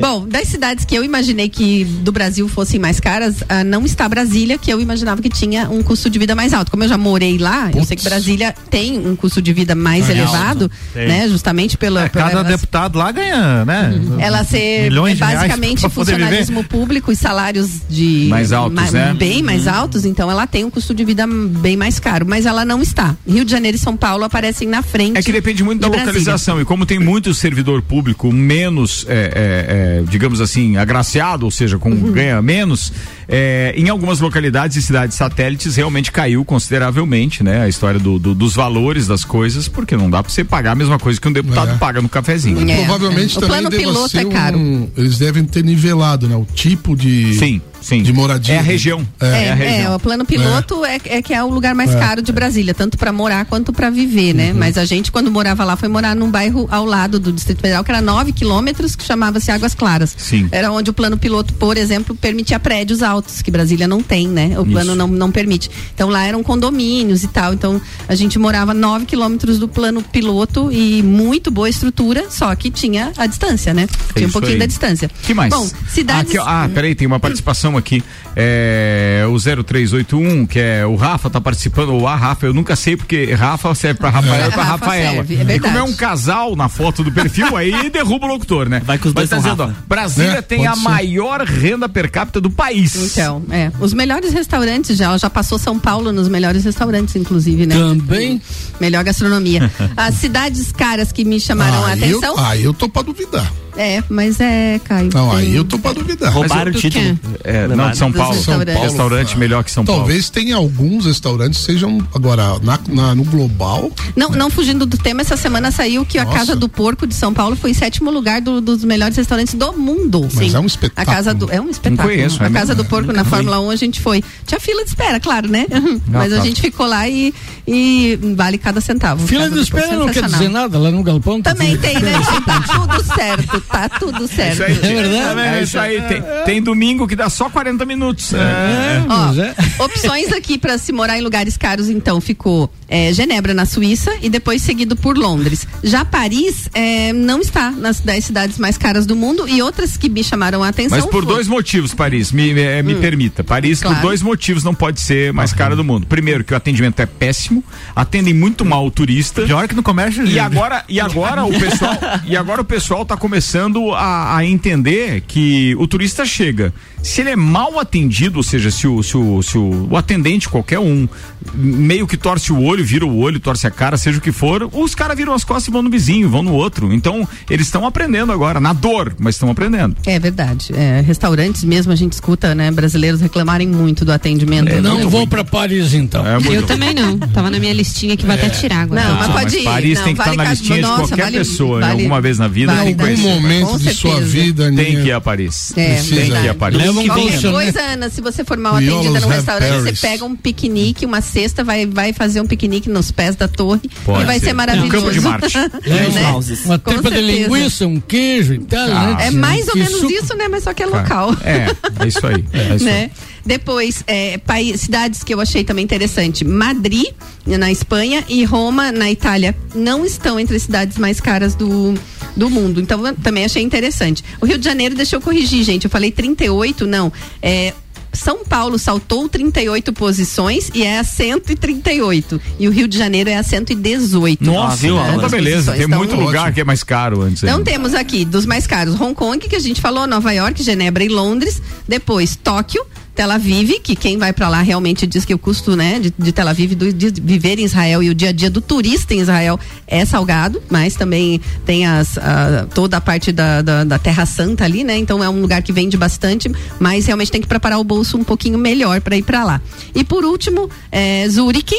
Bom, das cidades que eu imaginei que do Brasil fossem mais caras, ah, não está Brasília, que eu imaginava que tinha um custo de vida mais alto. Como eu já morei lá, eu sei que Brasília tem um custo de vida mais É elevado, alto. Né? Justamente pela. pela Cada ela- deputado lá ganha, né? ela ser milhões de reais basicamente funcionalismo público e salários de Mais altos, ma- né? bem mais Uhum. altos, então ela tem um custo de vida bem mais caro, mas ela não está. Rio de Janeiro e São Paulo aparecem na frente. É que depende muito da de Brasília. localização. E como tem muito servidor público menos, é, é, é, digamos assim, agraciado, ou seja, com Uhum. ganha menos, é, em algumas localidades e cidades satélites realmente caiu consideravelmente, né? A história do- do- dos valores das coisas, porque não dá pra você pagar a mesma coisa que um deputado É. paga no cafezinho. Provavelmente O também plano deva piloto ser é caro. um- eles devem ter nivelado, né? O tipo de sim, sim. de moradia. É a região. É, é, o plano piloto é. É, que é o lugar mais É. caro de Brasília, tanto para morar quanto para viver, né? Mas a gente, quando morava lá, foi morar num bairro ao lado do Distrito Federal, que era 9 quilômetros, que chamava-se Águas Claras. Sim. Era onde o plano piloto, por exemplo, permitia prédios altos, que Brasília não tem, né? O plano Isso. não, não permite. Então lá eram condomínios e tal. Então a gente morava 9 quilômetros do plano piloto e muito boa estrutura, só que tinha a distância, né? Tinha um Isso pouquinho aí. da distância. que mais? Bom, cidades. Aqui, ó, ah, peraí, tem uma participação aqui. É, o 0381, que é o Rafa, tá participando, ou a Rafa, eu nunca sei porque Rafa serve pra Rafael e pra Rafa Rafaela. serve, é e como é um casal na foto do perfil, aí derruba o locutor, né? Vai que os Mas dois tá dizendo, ó, Rafa. Brasília É, tem a ser. maior renda per capita do país. Então, é. Os melhores restaurantes já, já passou São Paulo nos melhores restaurantes, inclusive, né? Também. Melhor gastronomia. As cidades caras que me chamaram a Aí eu, atenção. aí eu tô pra duvidar. É, mas é, Caio. Não, tem- aí eu tô pra duvidar. Roubaram o título. É, não, de São Paulo. restaurantes. Restaurante melhor que São Paulo. Talvez tenha alguns restaurantes sejam agora na, na- no global. Não, não fugindo do tema, essa semana saiu que a Nossa. Casa do Porco de São Paulo foi em sétimo lugar do- dos melhores restaurantes do mundo. Mas é um A espetáculo. casa do, é um espetáculo. conheço, a é Casa mesmo? do Porco na Fórmula 1 a gente foi. Tinha fila de espera, claro, né? Mas a tá. gente ficou lá e, e vale cada centavo. Fila de Porco, espera não quer dizer nada lá no galpão. Também tem, né? Tá tudo certo, tá tudo certo. Isso aí, É verdade? É isso aí. Tem, tem domingo que dá só 40 minutos. É, Ó, é. opções aqui para se morar em lugares caros, então, ficou é, Genebra, na Suíça, e depois seguido por Londres. Já Paris é, não está nas 10 cidades mais caras do mundo e outras que me chamaram a atenção. Mas por foi- dois motivos, Paris, me, me, me permita. Paris, Claro. por dois motivos, não pode ser mais cara do mundo. Primeiro, que o atendimento é péssimo, atendem muito mal o turista. Pior que no comércio. E agora, e agora o pessoal, e agora o pessoal tá começando a, a entender que o turista chega. Se ele é mal atendido, ou seja, se o, se o, se o, o atendente, qualquer um, meio que torce o olho, vira o olho, torce a cara, seja o que for, os caras viram as costas e vão no vizinho, vão no outro. Então, eles estão aprendendo agora, na dor, mas estão aprendendo. É verdade. É, restaurantes mesmo a gente escuta, né? Brasileiros reclamarem muito do atendimento. É, Não vou pra Paris então. É Eu também não. Tava na minha listinha que vai até tirar agora. Não, mas pode mas ir. Paris não, tem que vale estar na listinha de qualquer vale- pessoa, vale- em alguma vez na vida, vale tem que Em algum conhecer. Momento de sua vida, Tem Aninha, que ir a Paris. É, Precisa. Tem que ir a Paris. Leva um colchonete. coisa, Ana, se você for mal atendida num restaurante, Paris. você pega um piquenique, uma cesta, vai, vai fazer um piquenique nos pés da torre Pode e vai ser. ser maravilhoso. Um campo de Marte. É, Né? Uma Com tripa de certeza. linguiça, um queijo e tal, Ah, né? É mais ou menos suco. isso, né? Mas só que é local. É, é isso aí. É isso aí. né? Depois, é, paí- cidades que eu achei também interessante. Madrid, na Espanha, e Roma, na Itália, não estão entre as cidades mais caras do, do mundo. Então, também achei interessante. O Rio de Janeiro, deixa eu corrigir, gente. Eu falei 38, não. É. São Paulo saltou 38 posições e é a 138. E o Rio de Janeiro é a 118. Nossa, viu? então tá beleza. Tem Então, muito lugar que é mais caro antes. então ainda. temos aqui dos mais caros Hong Kong, que a gente falou, Nova York, Genebra e Londres. Depois Tóquio, Tel Aviv, que quem vai pra lá realmente diz que o custo, né, de, de Tel Aviv, do- de viver em Israel e o dia a dia do turista em Israel é salgado, mas também tem as, a- toda a parte da, da, da Terra Santa ali, né? Então é um lugar que vende bastante, mas realmente tem que preparar o bolso um pouquinho melhor para ir pra lá. E por último, é, Zurique.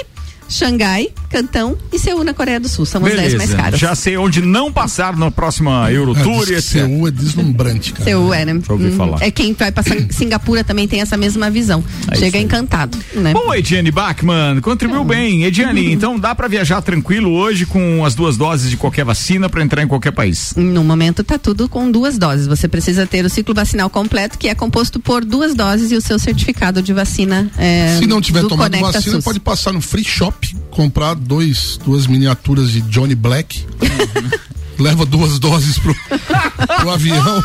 Xangai, Cantão e Seul na Coreia do Sul. São as 10 mais Beleza. caras. Já sei onde não passar na próxima Eurotour etc. Seul é deslumbrante, cara. Seu é, né? Já ouvi Uhum. falar. É quem vai passar Singapura também tem essa mesma visão. É Chega encantado, né? Bom, Ediane Bachmann, contribuiu bem. Ediane, então dá pra viajar tranquilo hoje com as duas doses de qualquer vacina pra entrar em qualquer país. No momento tá tudo com duas doses. Você precisa ter o ciclo vacinal completo, que é composto por duas doses e o seu certificado de vacina. é, Se não tiver do tomado Conecta vacina, SUS. pode passar no free shop comprar dois, duas miniaturas de Johnny Black. Leva duas doses pro, pro avião.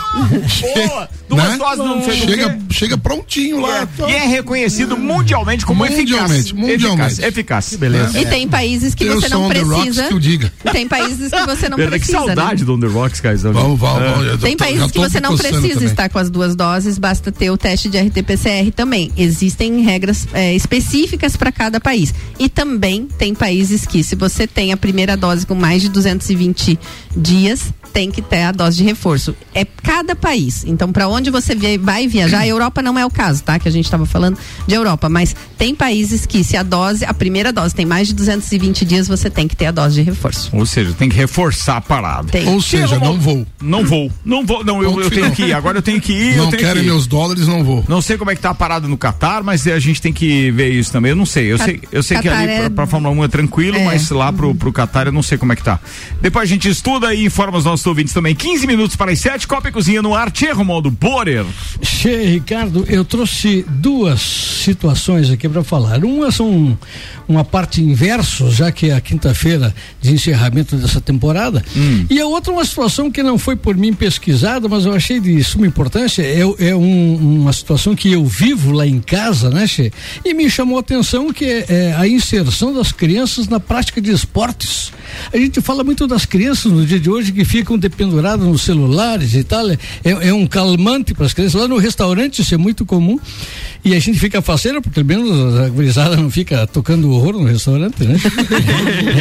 Boa! Duas doses não do chega, quê. chega prontinho lá. E é reconhecido mundialmente como Mundialmente, eficaz. mundialmente. Eficaz. eficaz. Beleza. E tem países que Eu você não the rocks precisa. que eu diga. Tem países que você não Verdade, que precisa. saudade né? do The Rocks, Caio. Vamos, vamos, vamos. Tem países que você não precisa estar com as duas doses, basta ter o teste de RT-PCR também. Existem regras é, específicas para cada país. E também tem países que, se você tem a primeira dose com mais de 220 dias, tem que ter a dose de reforço. É cada país. Então, para onde você vai viajar, a Europa não é o caso, tá? Que a gente estava falando de Europa, mas tem países que, se a dose, a primeira dose tem mais de 220 dias, você tem que ter a dose de reforço. Ou seja, tem que reforçar a parada. Tem. Ou seja, não vou. Não vou. Não vou. Não, eu, eu tenho que ir. Agora eu tenho que ir. eu Não tenho querem que ir. meus dólares, não vou. Não sei como é que tá a parada no Catar, mas a gente tem que ver isso também. Eu não sei. Eu Ca- sei, eu sei que ali é- pra, pra Fórmula 1 é tranquilo, É. mas lá pro, pro Catar eu não sei como é que tá. Depois a gente estuda e informa os nossos ouvintes também. 15 minutos para as 7, Copa e Cozinha no ar. Tchê, Romualdo Borer. Che, Ricardo, eu trouxe duas situações aqui para falar. Uma são uma parte inverso, já que é a quinta-feira de encerramento dessa temporada, e a outra uma situação que não foi por mim pesquisada, mas eu achei de suma importância. É, é um- uma situação que eu vivo lá em casa, né, Che? E me chamou a atenção que é, é a inserção das crianças na prática de esportes. A gente fala muito das crianças no dia de hoje que ficam dependuradas nos celulares e tal. É, é um calmante para as crianças. Lá no restaurante isso é muito comum. E a gente fica faceiro, porque pelo menos a gurizada não fica tocando horror no restaurante, né?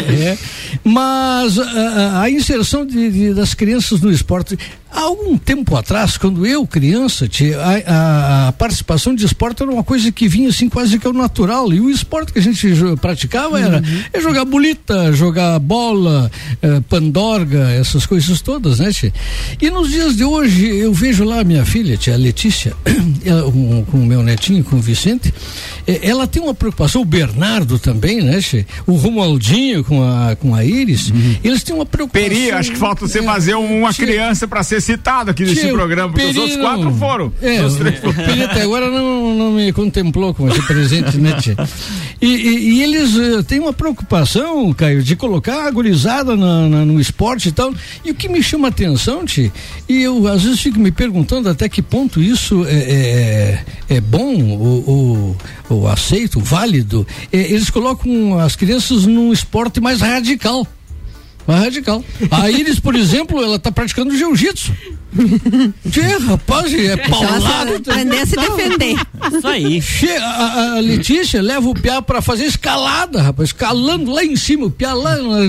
É. Mas a, a- a inserção de- de- das crianças no esporte. Há algum tempo atrás, quando eu criança, tia, a, a- a participação de esporte era uma coisa que vinha assim quase que ao natural. E o esporte que a gente praticava era é jogar bolita, jogar bola, eh, pandorga, essas coisas todas, né, tia? E nos dias de hoje eu vejo lá a minha filha, tia Letícia, ela, com, com o meu netinho, com o Vicente, eh, ela tem uma preocupação, o Bernardo também, né, tia? O Romualdinho com a, com a Iris, eles têm uma preocupação. Peri, acho que falta você É, fazer uma tia, criança pra ser citado aqui nesse programa, porque os outros quatro foram. É, Os três o foram. Peri até agora não, não me contemplou com esse presente, né? E, e- e eles eh, têm uma preocupação, Caio, de colocar a gurizada na- na- no esporte e tal. E o que me chama a atenção, tia, e eu às vezes fico me perguntando até que ponto isso é, é, é bom ou, ou, ou aceito, válido. É, eles colocam as crianças num esporte mais radical. Mais radical. A Iris, por exemplo, ela tá praticando jiu-jitsu. Tchê, rapaz, é paulada. aprender a se defender. Isso aí. Che, a, a Letícia leva o Piá pra fazer escalada, rapaz, escalando lá em cima, o Piá lá na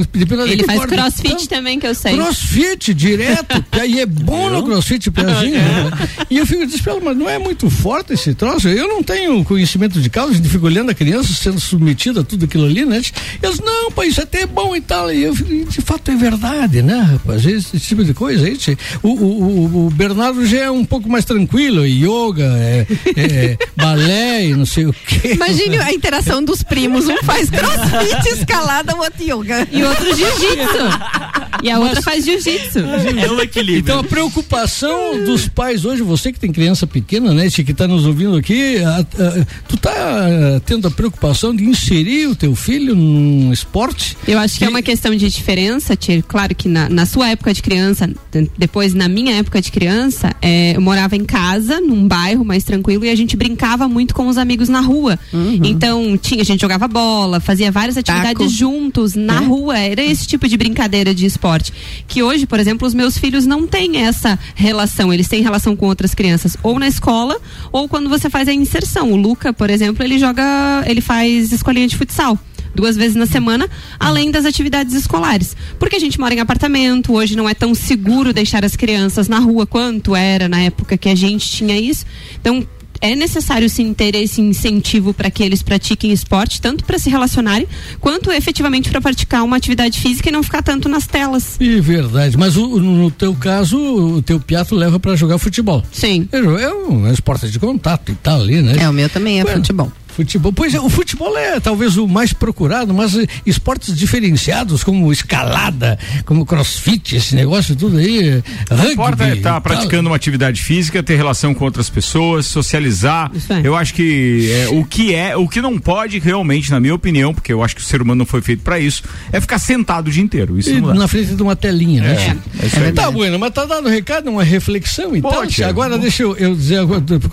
Ele faz corda. crossfit também, que eu sei. Crossfit direto, Piá, e é bom no crossfit, Piazinho. né? E eu fico dizendo, mas não é muito forte esse troço? Eu não tenho conhecimento de causa, a gente fica olhando a criança sendo submetida a tudo aquilo ali, né? Eles, não, pai, isso até é bom e tal. E eu fico, de fato é verdade, né, rapaz? Esse tipo de coisa aí. tchê. O, o, o- o Bernardo já é um pouco mais tranquilo, yoga, é, é, balé e não sei o quê. Imagine a interação dos primos. Um faz crossfit, escalada, o outro yoga. E outro jiu-jitsu. E a outra faz jiu-jitsu. É o equilíbrio. Então a preocupação dos pais hoje, você que tem criança pequena, né, Tia, que está nos ouvindo aqui, a- a- tu tá ah, tendo a preocupação de inserir o teu filho num esporte? Eu acho que é uma questão de diferença, Tir. Claro que na, na sua época de criança, de- depois na minha época de criança, é, eu morava em casa, num bairro mais tranquilo, e a gente brincava muito com os amigos na rua. Então, tinha, a gente jogava bola, fazia várias atividades Taco. juntos na rua. Era esse tipo de brincadeira de esporte. Que hoje, por exemplo, os meus filhos não têm essa relação. Eles têm relação com outras crianças, ou na escola, ou quando você faz a inserção. O Luca, por exemplo, ele joga, ele faz escolinha de futsal duas vezes na semana, além das atividades escolares. Porque a gente mora em apartamento, hoje não é tão seguro deixar as crianças na rua quanto era na época que a gente tinha isso. Então, é necessário sim ter esse incentivo para que eles pratiquem esporte, tanto para se relacionarem, quanto efetivamente para praticar uma atividade física e não ficar tanto nas telas. É verdade, mas o- no teu caso, o teu piato leva para jogar futebol. Sim. É, é um é um esporte de contato e tal ali, né? É, o meu também é Bueno, futebol. Futebol, pois é, o futebol é talvez o mais procurado, mas esportes diferenciados como escalada, como crossfit, esse negócio tudo aí, Não rugby. importa é estar tal. praticando uma atividade física, ter relação com outras pessoas, socializar. Eu acho que é, o que é, o que não pode realmente, na minha opinião, porque eu acho que o ser humano não foi feito pra isso, é ficar sentado o dia inteiro. Isso na frente de uma telinha, né? É, Chico? é aí. tá bueno, mas tá dado o recado, uma reflexão então. Tia. agora deixa eu, eu dizer,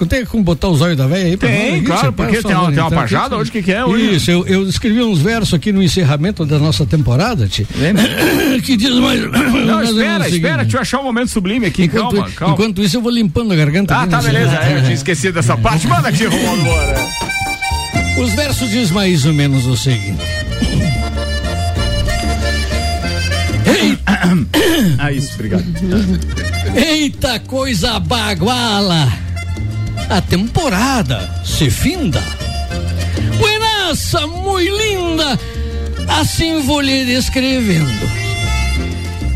tem como botar os olhos da velha aí pra Tem, nós claro, porque tem uma- tem uma então, pajada aqui, hoje, que que é hoje? Isso, eu, eu escrevi uns versos aqui no encerramento da nossa temporada, tia, que diz mais. Não, espera, o espera, deixa eu achar um momento sublime aqui. Enquanto, calma, calma. enquanto isso, eu vou limpando a garganta. Ah, tá, nesse- beleza. É, eu tinha esquecido dessa parte. Manda aqui, Romualdo Moura. Os versos diz mais ou menos o seguinte. Ah, isso, obrigado. Eita coisa baguala! A temporada se finda. Buenaça, muito linda, assim vou lhe descrevendo.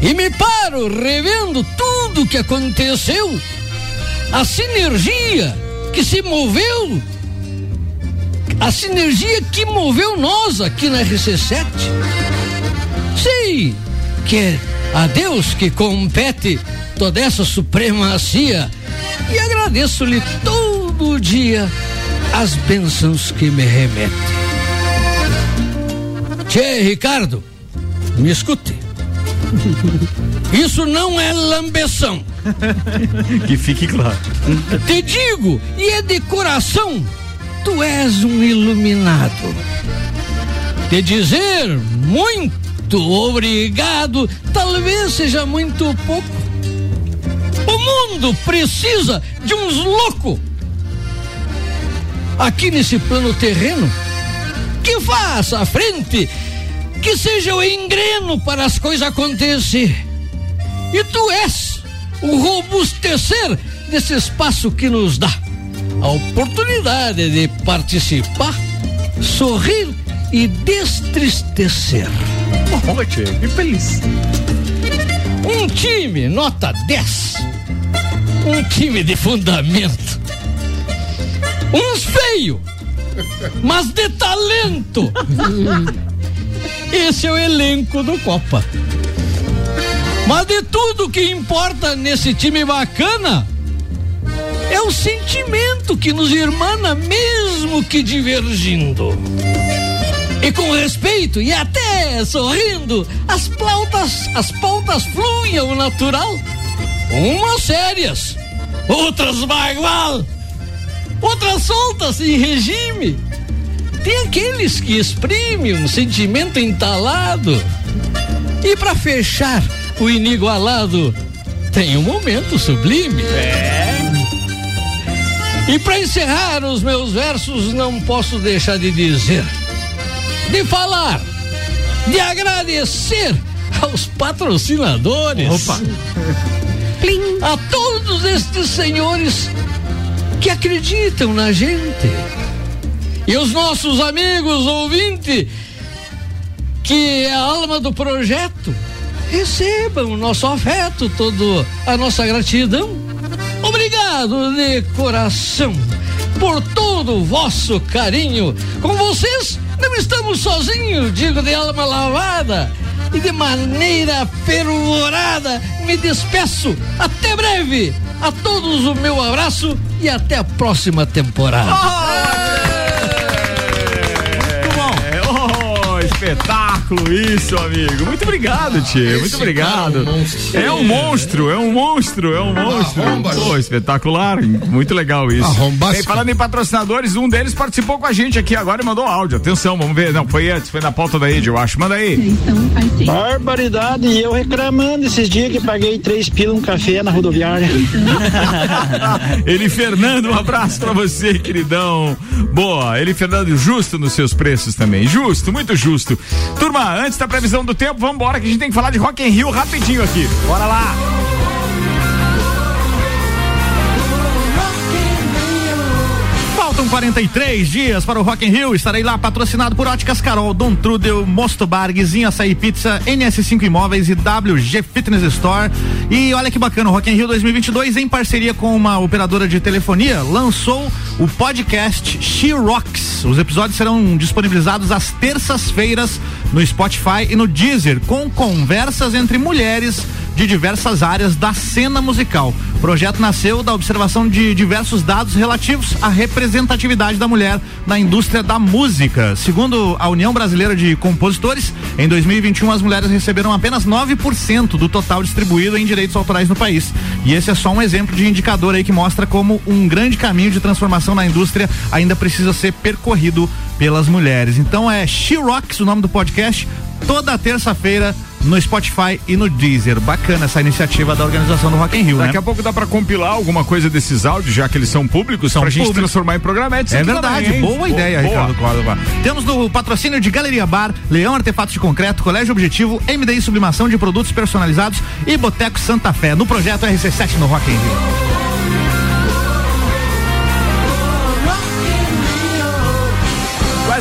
E me paro revendo tudo que aconteceu. A sinergia que se moveu. A sinergia que moveu nós aqui na RC7. Sei que é a Deus que compete toda essa supremacia e agradeço-lhe todo dia as bênçãos que me remete. Tchê, Ricardo, me escute. Isso não é lambeção. Que fique claro. Te digo, e é de coração, tu és um iluminado. Te dizer muito obrigado, talvez seja muito pouco. O mundo precisa de uns loucos aqui nesse plano terreno que faça a frente, que seja o engreno para as coisas acontecer. E tu és o robustecer desse espaço que nos dá a oportunidade de participar, sorrir e destristecer. que feliz. Um time nota 10. Um time de fundamento. Uns feio, mas de talento. Esse é o elenco do Copa. Mas de tudo que importa nesse time bacana é o sentimento que nos irmana, mesmo que divergindo. E com respeito e até sorrindo, as pautas, as pautas fluem ao natural. Umas sérias, outras bagual, outras soltas em regime. Tem aqueles que exprimem um sentimento entalado. E para fechar o inigualado, tem um momento sublime. E para encerrar os meus versos, não posso deixar de dizer, de falar, de agradecer aos patrocinadores. Opa. A todos estes senhores que acreditam na gente. E os nossos amigos ouvintes, que é a alma do projeto, recebam o nosso afeto, toda a nossa gratidão. Obrigado de coração por todo o vosso carinho. Com vocês não estamos sozinhos, digo de alma lavada. E de maneira fervorada me despeço. Até breve. A todos o meu abraço e até a próxima temporada. É, isso, amigo. Muito obrigado, tio. Muito obrigado. É um monstro, é um monstro, é um monstro. Pô, espetacular. Muito legal isso. Bem, falando em patrocinadores, um deles participou com a gente aqui agora e mandou áudio. Atenção, vamos ver. Não, foi antes, foi na pauta da Ed, eu acho. Manda aí. Barbaridade, e eu reclamando esses dias que paguei três pila um café na rodoviária. Ele Fernando, um abraço pra você, queridão. Boa, ele Fernando, justo nos seus preços também. Justo, muito justo. Turma, antes da previsão do tempo, vamos embora que a gente tem que falar de Rock in Rio rapidinho aqui. Bora lá. Faltam 43 dias para o Rock in Rio. Estarei lá patrocinado por Óticas Carol, Dom Trudel, Mosto Bar, Guizinho Açaí Pizza, NS5 Imóveis e WG Fitness Store. E olha que bacana, o Rock in Rio 2022 em parceria com uma operadora de telefonia lançou o podcast She Rocks. Os episódios serão disponibilizados às terças-feiras no Spotify e no Deezer, com conversas entre mulheres de diversas áreas da cena musical. O projeto nasceu da observação de diversos dados relativos à representatividade da mulher na indústria da música. Segundo a União Brasileira de Compositores, em 2021 as mulheres receberam apenas 9% do total distribuído em direitos autorais no país. E esse é só um exemplo de indicador aí que mostra como um grande caminho de transformação na indústria ainda precisa ser percorrido pelas mulheres. Então é She Rocks o nome do podcast, toda terça-feira no Spotify e no Deezer. Bacana essa iniciativa da organização do Rock in Rio, Daqui né? a pouco dá pra compilar alguma coisa desses áudios, já que eles são públicos, São pra gente públicos. transformar em programetes. É aqui verdade, também, boa ideia, Boa. Ricardo. Temos no patrocínio de Galeria Bar, Leão Artefatos de Concreto, Colégio Objetivo, MDI Sublimação de Produtos Personalizados e Boteco Santa Fé, no projeto RC7 no Rock in Rio.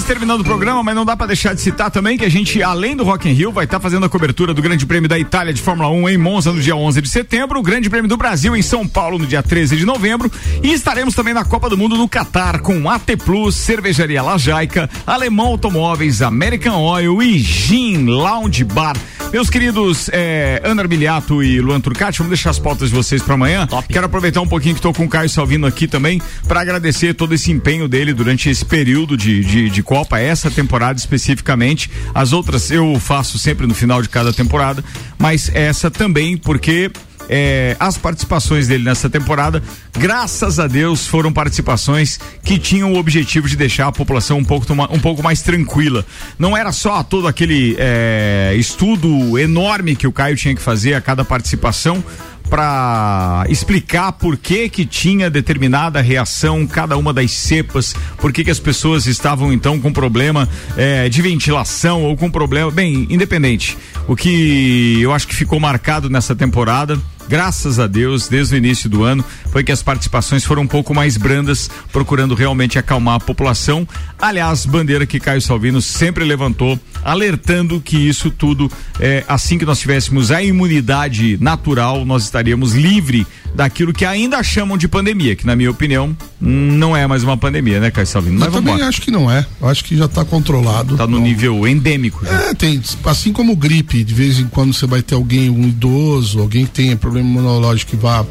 Terminando o programa, mas não dá pra deixar de citar também que a gente, além do Rock in Rio, vai estar fazendo a cobertura do Grande Prêmio da Itália de Fórmula 1 em Monza no dia 11 de setembro, o Grande Prêmio do Brasil em São Paulo no dia 13 de novembro e estaremos também na Copa do Mundo no Catar com AT Plus, Cervejaria Lajaica, Alemão Automóveis, American Oil e Gin Lounge Bar. Meus queridos eh, Ana Armiliato e Luan Turcati, vamos deixar as pautas de vocês para amanhã. Quero aproveitar um pouquinho que estou com o Caio Salvino aqui também para agradecer todo esse empenho dele durante esse período de, de, de Copa, essa temporada especificamente. As outras eu faço sempre no final de cada temporada, mas essa também porque é, as participações dele nessa temporada, graças a Deus, foram participações que tinham o objetivo de deixar a população um pouco, um pouco mais tranquila. Não era só todo aquele é, estudo enorme que o Caio tinha que fazer a cada participação para explicar por que que tinha determinada reação cada uma das cepas, por que que as pessoas estavam então com problema eh, de ventilação ou com problema, bem, independente. O que eu acho que ficou marcado nessa temporada graças a Deus, desde o início do ano, foi que as participações foram um pouco mais brandas, procurando realmente acalmar a população. Aliás, bandeira que Caio Salvino sempre levantou, alertando que isso tudo, é, assim que nós tivéssemos a imunidade natural, nós estaríamos livre daquilo que ainda chamam de pandemia, que na minha opinião não é mais uma pandemia, né, Caio Salvino? Eu Mas vamos também embora. acho que não é. Eu acho que já está controlado. Tá no nível endêmico. já. É, tem. Assim como gripe, de vez em quando você vai ter alguém, um idoso, alguém que tenha problema imunológico que vá,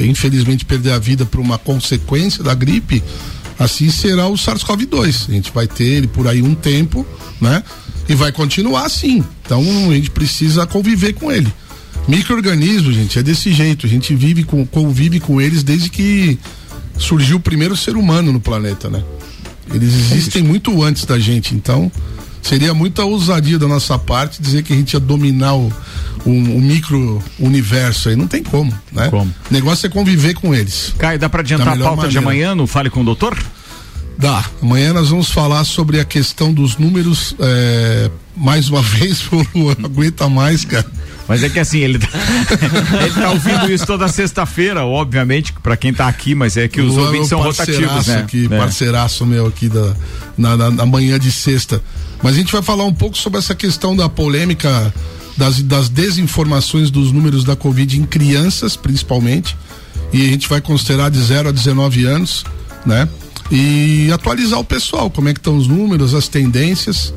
infelizmente, perder a vida por uma consequência da gripe, assim será o SARS-CoV-2. A gente vai ter ele por aí um tempo, né? E vai continuar assim. Então a gente precisa conviver com ele. Micro-organismo, gente, é desse jeito. A gente vive com, convive com eles desde que surgiu o primeiro ser humano no planeta, né? Eles existem muito antes da gente, então seria muita ousadia da nossa parte dizer que a gente ia dominar o, o, o micro universo aí. Não tem como, né? Como? O negócio é conviver com eles. Caio, dá para adiantar a pauta de maneira. amanhã no Fale com o Doutor? Dá. Amanhã nós vamos falar sobre a questão dos números. é, mais uma vez, não aguenta mais, cara. Mas é que assim, ele tá, ele tá ouvindo isso toda sexta-feira, obviamente, pra quem tá aqui, mas é que os Luan é ouvintes são rotativos, né? Aqui, É. Parceiraço meu aqui da, na, na- na manhã de sexta. Mas a gente vai falar um pouco sobre essa questão da polêmica das, das desinformações dos números da Covid em crianças, principalmente. E a gente vai considerar de 0 a 19 anos, né? E atualizar o pessoal, como é que estão os números, as tendências.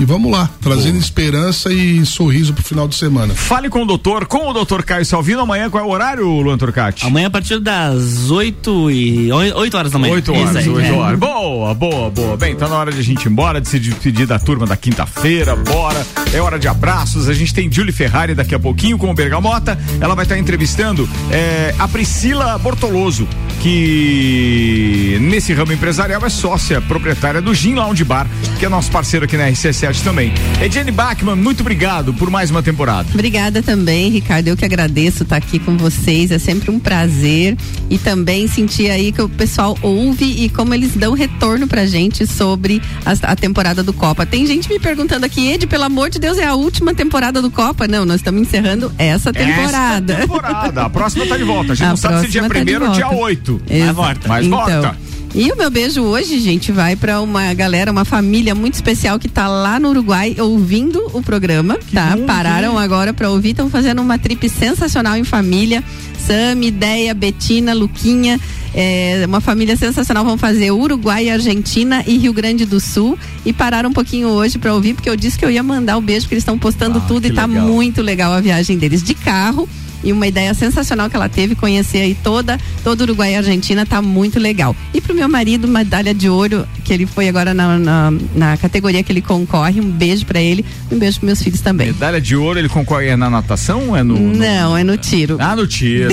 E vamos lá, trazendo esperança e sorriso pro final de semana. Fale com o doutor, com o doutor Caio Salvino, amanhã qual é o horário, Luan Turcati? Amanhã a partir das 8 e 8 horas da manhã. 8 horas, Isso aí. 8 É. horas. Boa, boa, boa. Bem, tá na hora de a gente ir embora, de se despedir da turma da quinta-feira, bora. É hora de abraços. A gente tem Julie Ferrari daqui a pouquinho com o Bergamota. Ela vai estar entrevistando é, a Priscila Bortoloso, que nesse ramo empresarial é sócia proprietária do Gin Lounge Bar, que é nosso parceiro aqui na RC7 também. Ediane Bachmann, muito obrigado por mais uma temporada. Obrigada também, Ricardo. Eu que agradeço estar aqui com vocês. É sempre um prazer. E também sentir aí que o pessoal ouve e como eles dão retorno pra gente sobre a, a temporada do Copa. Tem gente me perguntando aqui, Ed, pelo amor de Deus, é a última temporada do Copa? Não, nós estamos encerrando essa temporada. Essa temporada. A próxima tá de volta. A gente A não sabe se dia tá primeiro ou dia volta. 8. Exa- Mas então, volta. E o meu beijo hoje, gente, vai para uma galera, uma família muito especial que tá lá no Uruguai ouvindo o programa, tá? Pararam agora para ouvir, estão fazendo uma trip sensacional em família. Sam, Ideia, Betina, Luquinha, é, uma família sensacional. Vão fazer Uruguai, Argentina e Rio Grande do Sul. E pararam um pouquinho hoje para ouvir, porque eu disse que eu ia mandar o beijo, porque eles estão postando tudo e tá legal. muito legal a viagem deles de carro. E uma ideia sensacional que ela teve, conhecer aí toda, todo Uruguai e Argentina, tá muito legal. E pro meu marido, medalha de ouro, que ele foi agora na, na, na categoria que ele concorre, um beijo para ele, um beijo pros meus filhos também. Medalha de ouro, ele concorre é na natação ou é no. no- Não, é no tiro. Ah, no tiro.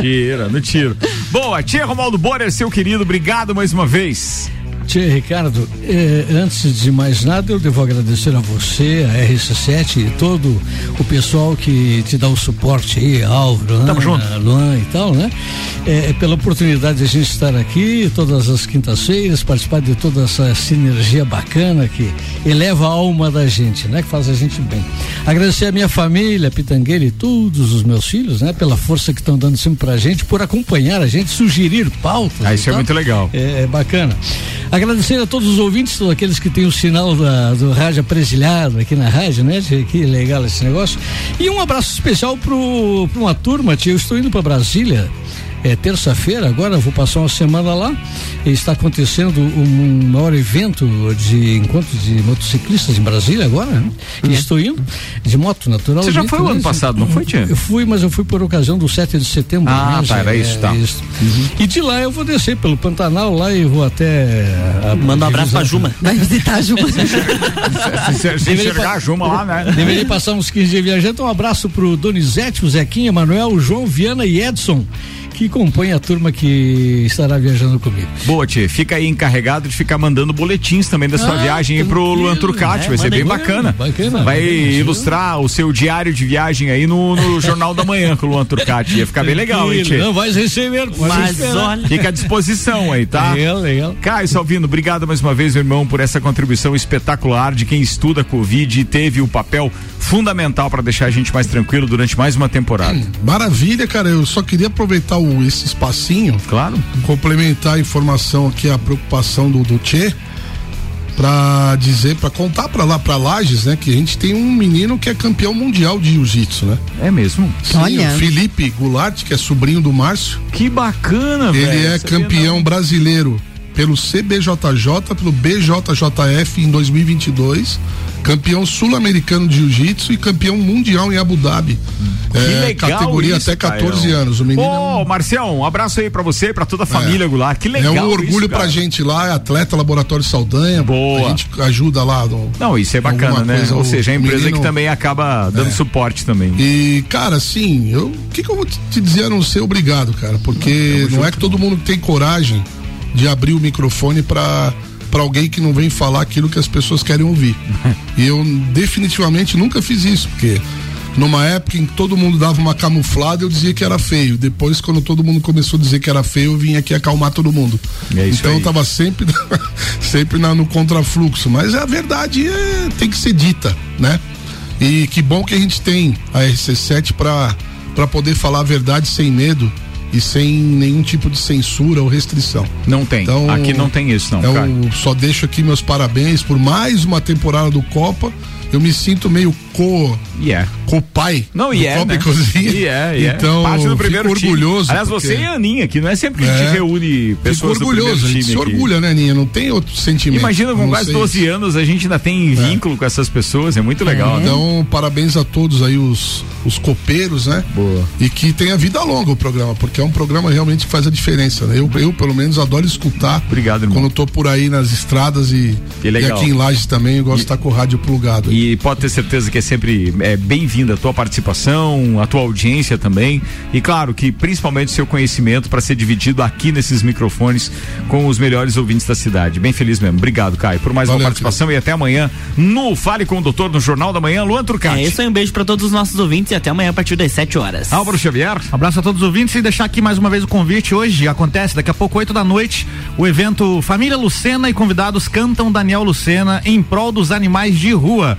Tiro, no tiro. Boa, tia Romaldo Borer, seu querido, obrigado mais uma vez. Tia Ricardo, eh, antes de mais nada, eu devo agradecer a você, a RC7 e todo o pessoal que te dá o suporte aí, Álvaro, Ana, Luan e tal, né? Eh, pela oportunidade de a gente estar aqui todas as quintas-feiras, participar de toda essa sinergia bacana que eleva a alma da gente, né? Que faz a gente bem. Agradecer a minha família, Pitangueira e todos os meus filhos, né? Pela força que estão dando sempre pra gente, por acompanhar a gente, sugerir pautas. Ah, isso é muito legal. É, é bacana. Agradecer a todos os ouvintes, todos aqueles que têm o sinal da- do rádio apresilhado aqui na rádio, né? Que legal esse negócio. E um abraço especial pro, pra uma turma, tia. Eu estou indo para Brasília. É terça-feira, agora vou passar uma semana lá. Está acontecendo um maior evento de encontro de motociclistas em Brasília agora, né? E estou indo de moto. Uhum. Você já foi o ano né? passado, não foi, tia? Eu fui, mas eu fui por ocasião do 7 de setembro. Ah, né? tá, era É, isso, tá. E de lá eu vou descer pelo Pantanal lá e vou até. a- Manda um abraço pra Juma. Vai visitar a Juma. Se, se, se enxergar a Juma lá, né? Deveria passar uns 15 dias viajando. Então, um abraço pro Donizete, o Zequinha, Manuel, o João, Viana e Edson, que compõem a turma que estará viajando comigo. Boa, tia. Fica aí encarregado de ficar mandando boletins também da sua Ah, viagem aí pro Luan Turcati. né? Vai ser bem bacana. Bacana, Vai bacana, ilustrar o seu diário de viagem aí no, no Jornal da Manhã com o Luan Turcati. Ia ficar bem legal, hein, tia? Não, vai receber. Mas olha- Fica à disposição aí, tá? Legal, legal. Caio Salvino, obrigado mais uma vez, meu irmão, por essa contribuição espetacular de quem estuda a Covid e teve o papel fundamental para deixar a gente mais tranquilo durante mais uma temporada. Maravilha, cara. Eu só queria aproveitar o, esse espacinho. Claro. Complementar a informação aqui, a preocupação do, do Tchê. Pra dizer, pra contar pra lá, pra Lages, né? Que a gente tem um menino que é campeão mundial de jiu-jitsu, né? É mesmo? Sim, Olha. o Felipe Goulart, que é sobrinho do Márcio. Que bacana, velho. Ele é Sabia campeão brasileiro pelo CBJJ, pelo BJJF em 2022, campeão sul-americano de jiu-jitsu e campeão mundial em Abu Dhabi. Que É, legal categoria isso, até 14 Caio. anos. O menino é um- Ô, Marcião, um abraço aí pra você e pra toda a família Goulart. Que legal. é um orgulho isso, pra gente lá, é atleta Laboratório Saldanha. Boa. A gente ajuda lá. no- Não, isso é bacana, né? coisa, Ou seja, a empresa menino- que também acaba dando É. suporte também. E, cara, assim, eu. O que, que eu vou te te dizer a não ser obrigado, cara? Porque não, é que todo mundo tem coragem de abrir o microfone pra, pra alguém que não vem falar aquilo que as pessoas querem ouvir. e eu definitivamente nunca fiz isso, porque numa época em que todo mundo dava uma camuflada, eu dizia que era feio. Depois, quando todo mundo começou a dizer que era feio, eu vim aqui acalmar todo mundo. É então aí. eu tava sempre, sempre na- no contrafluxo. Mas a verdade é, tem que ser dita, né? E que bom que a gente tem a RC7 para para poder falar a verdade sem medo e sem nenhum tipo de censura ou restrição. Não tem. Então, Aqui não tem isso, não, só deixo aqui meus parabéns por mais uma temporada do Copa. Eu me sinto meio co Yeah. co-pai Não, do e é, Copa né? e Cozinha. E é, e é. Então, Parte do fico primeiro time. orgulhoso. Aliás, porque- você e a Aninha, que não é sempre que a gente É. reúne pessoas Fico do primeiro orgulhoso, a gente time se orgulha, né, Aninha? Não tem outro sentimento. Imagina, com quase ser 12 isso. anos, a gente ainda tem vínculo com essas pessoas, é muito legal, né? Então, parabéns a todos aí, os, os copeiros, né? Boa. E que tenha vida longa o programa, porque é um programa realmente que faz a diferença, né? Eu, eu pelo menos, adoro escutar. Obrigado, irmão. Quando eu tô por aí nas estradas e, e aqui em Lages também, eu gosto de estar com o rádio plugado. aí. E pode ter certeza que é sempre é, bem-vinda a tua participação, a tua audiência também. E claro que principalmente o seu conhecimento para ser dividido aqui nesses microfones com os melhores ouvintes da cidade. Bem feliz mesmo. Obrigado, Caio, por mais uma Valeu, participação e até amanhã no Fale com o Doutor no Jornal da Manhã, Luan Turcati. É isso aí, um beijo pra todos os nossos ouvintes e até amanhã a partir das 7 horas. Álvaro Xavier. Abraço a todos os ouvintes e deixar aqui mais uma vez o convite. Hoje acontece, daqui a pouco, 8 da noite, o evento Família Lucena e convidados cantam Daniel Lucena em prol dos animais de rua.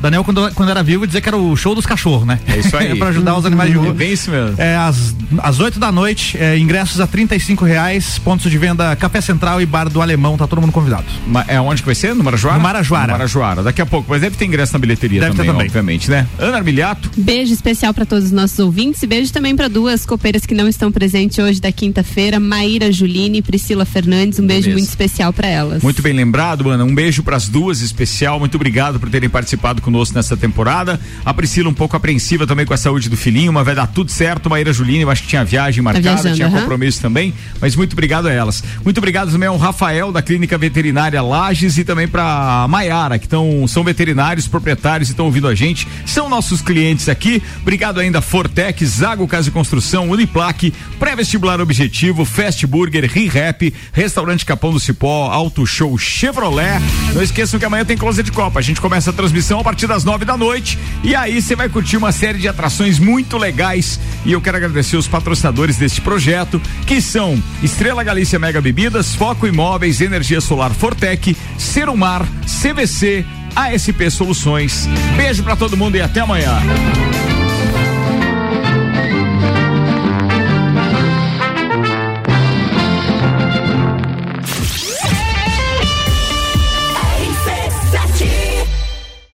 Daniel, quando, quando era vivo, dizia que era o show dos cachorros. cachorro, né? É isso aí. é pra ajudar os animais de rua. É bem isso mesmo. É, às, às 8 da noite, é, ingressos a 35 reais, pontos de venda Café Central e Bar do Alemão, tá todo mundo convidado. Ma- É onde que vai ser? No Marajoara? No Marajoara. No Marajoara. Daqui a pouco, mas deve ter ingresso na bilheteria Deve ter também, também. obviamente, né? Ana Armiliato, Beijo especial para todos os nossos ouvintes e beijo também para duas copeiras que não estão presentes hoje da quinta-feira, Maíra Juline e Priscila Fernandes. Um beijo muito especial para elas. muito bem lembrado, Ana. Um beijo para as duas especial. Muito obrigado por terem participado conosco nessa temporada. A Priscila um pouco apreensiva também com a saúde do filhinho, mas vai dar tudo certo. Maíra Juline, eu acho que tinha viagem marcada, viajando, tinha aham. compromisso também, mas muito obrigado a elas. Muito obrigado também ao Rafael da Clínica Veterinária Lages e também para Maiara, que tão, são veterinários, proprietários e estão ouvindo a gente. São nossos clientes aqui. Obrigado ainda Fortec, Zago Casa e Construção, Uniplaque, Pré-Vestibular Objetivo, Fast Burger, ReHap, Restaurante Capão do Cipó, Auto Show Chevrolet. Não esqueçam que amanhã tem Closet de Copa. A gente começa a transmissão a partir das nove da noite e aí você vai curtir uma série de atrações muito legais. E eu quero agradecer os patrocinadores deste projeto, que são Estrela Galícia Mega Bebidas, Foco Imóveis, Energia Solar Fortec, Serumar, CVC, ASP Soluções. Beijo pra todo mundo e até amanhã.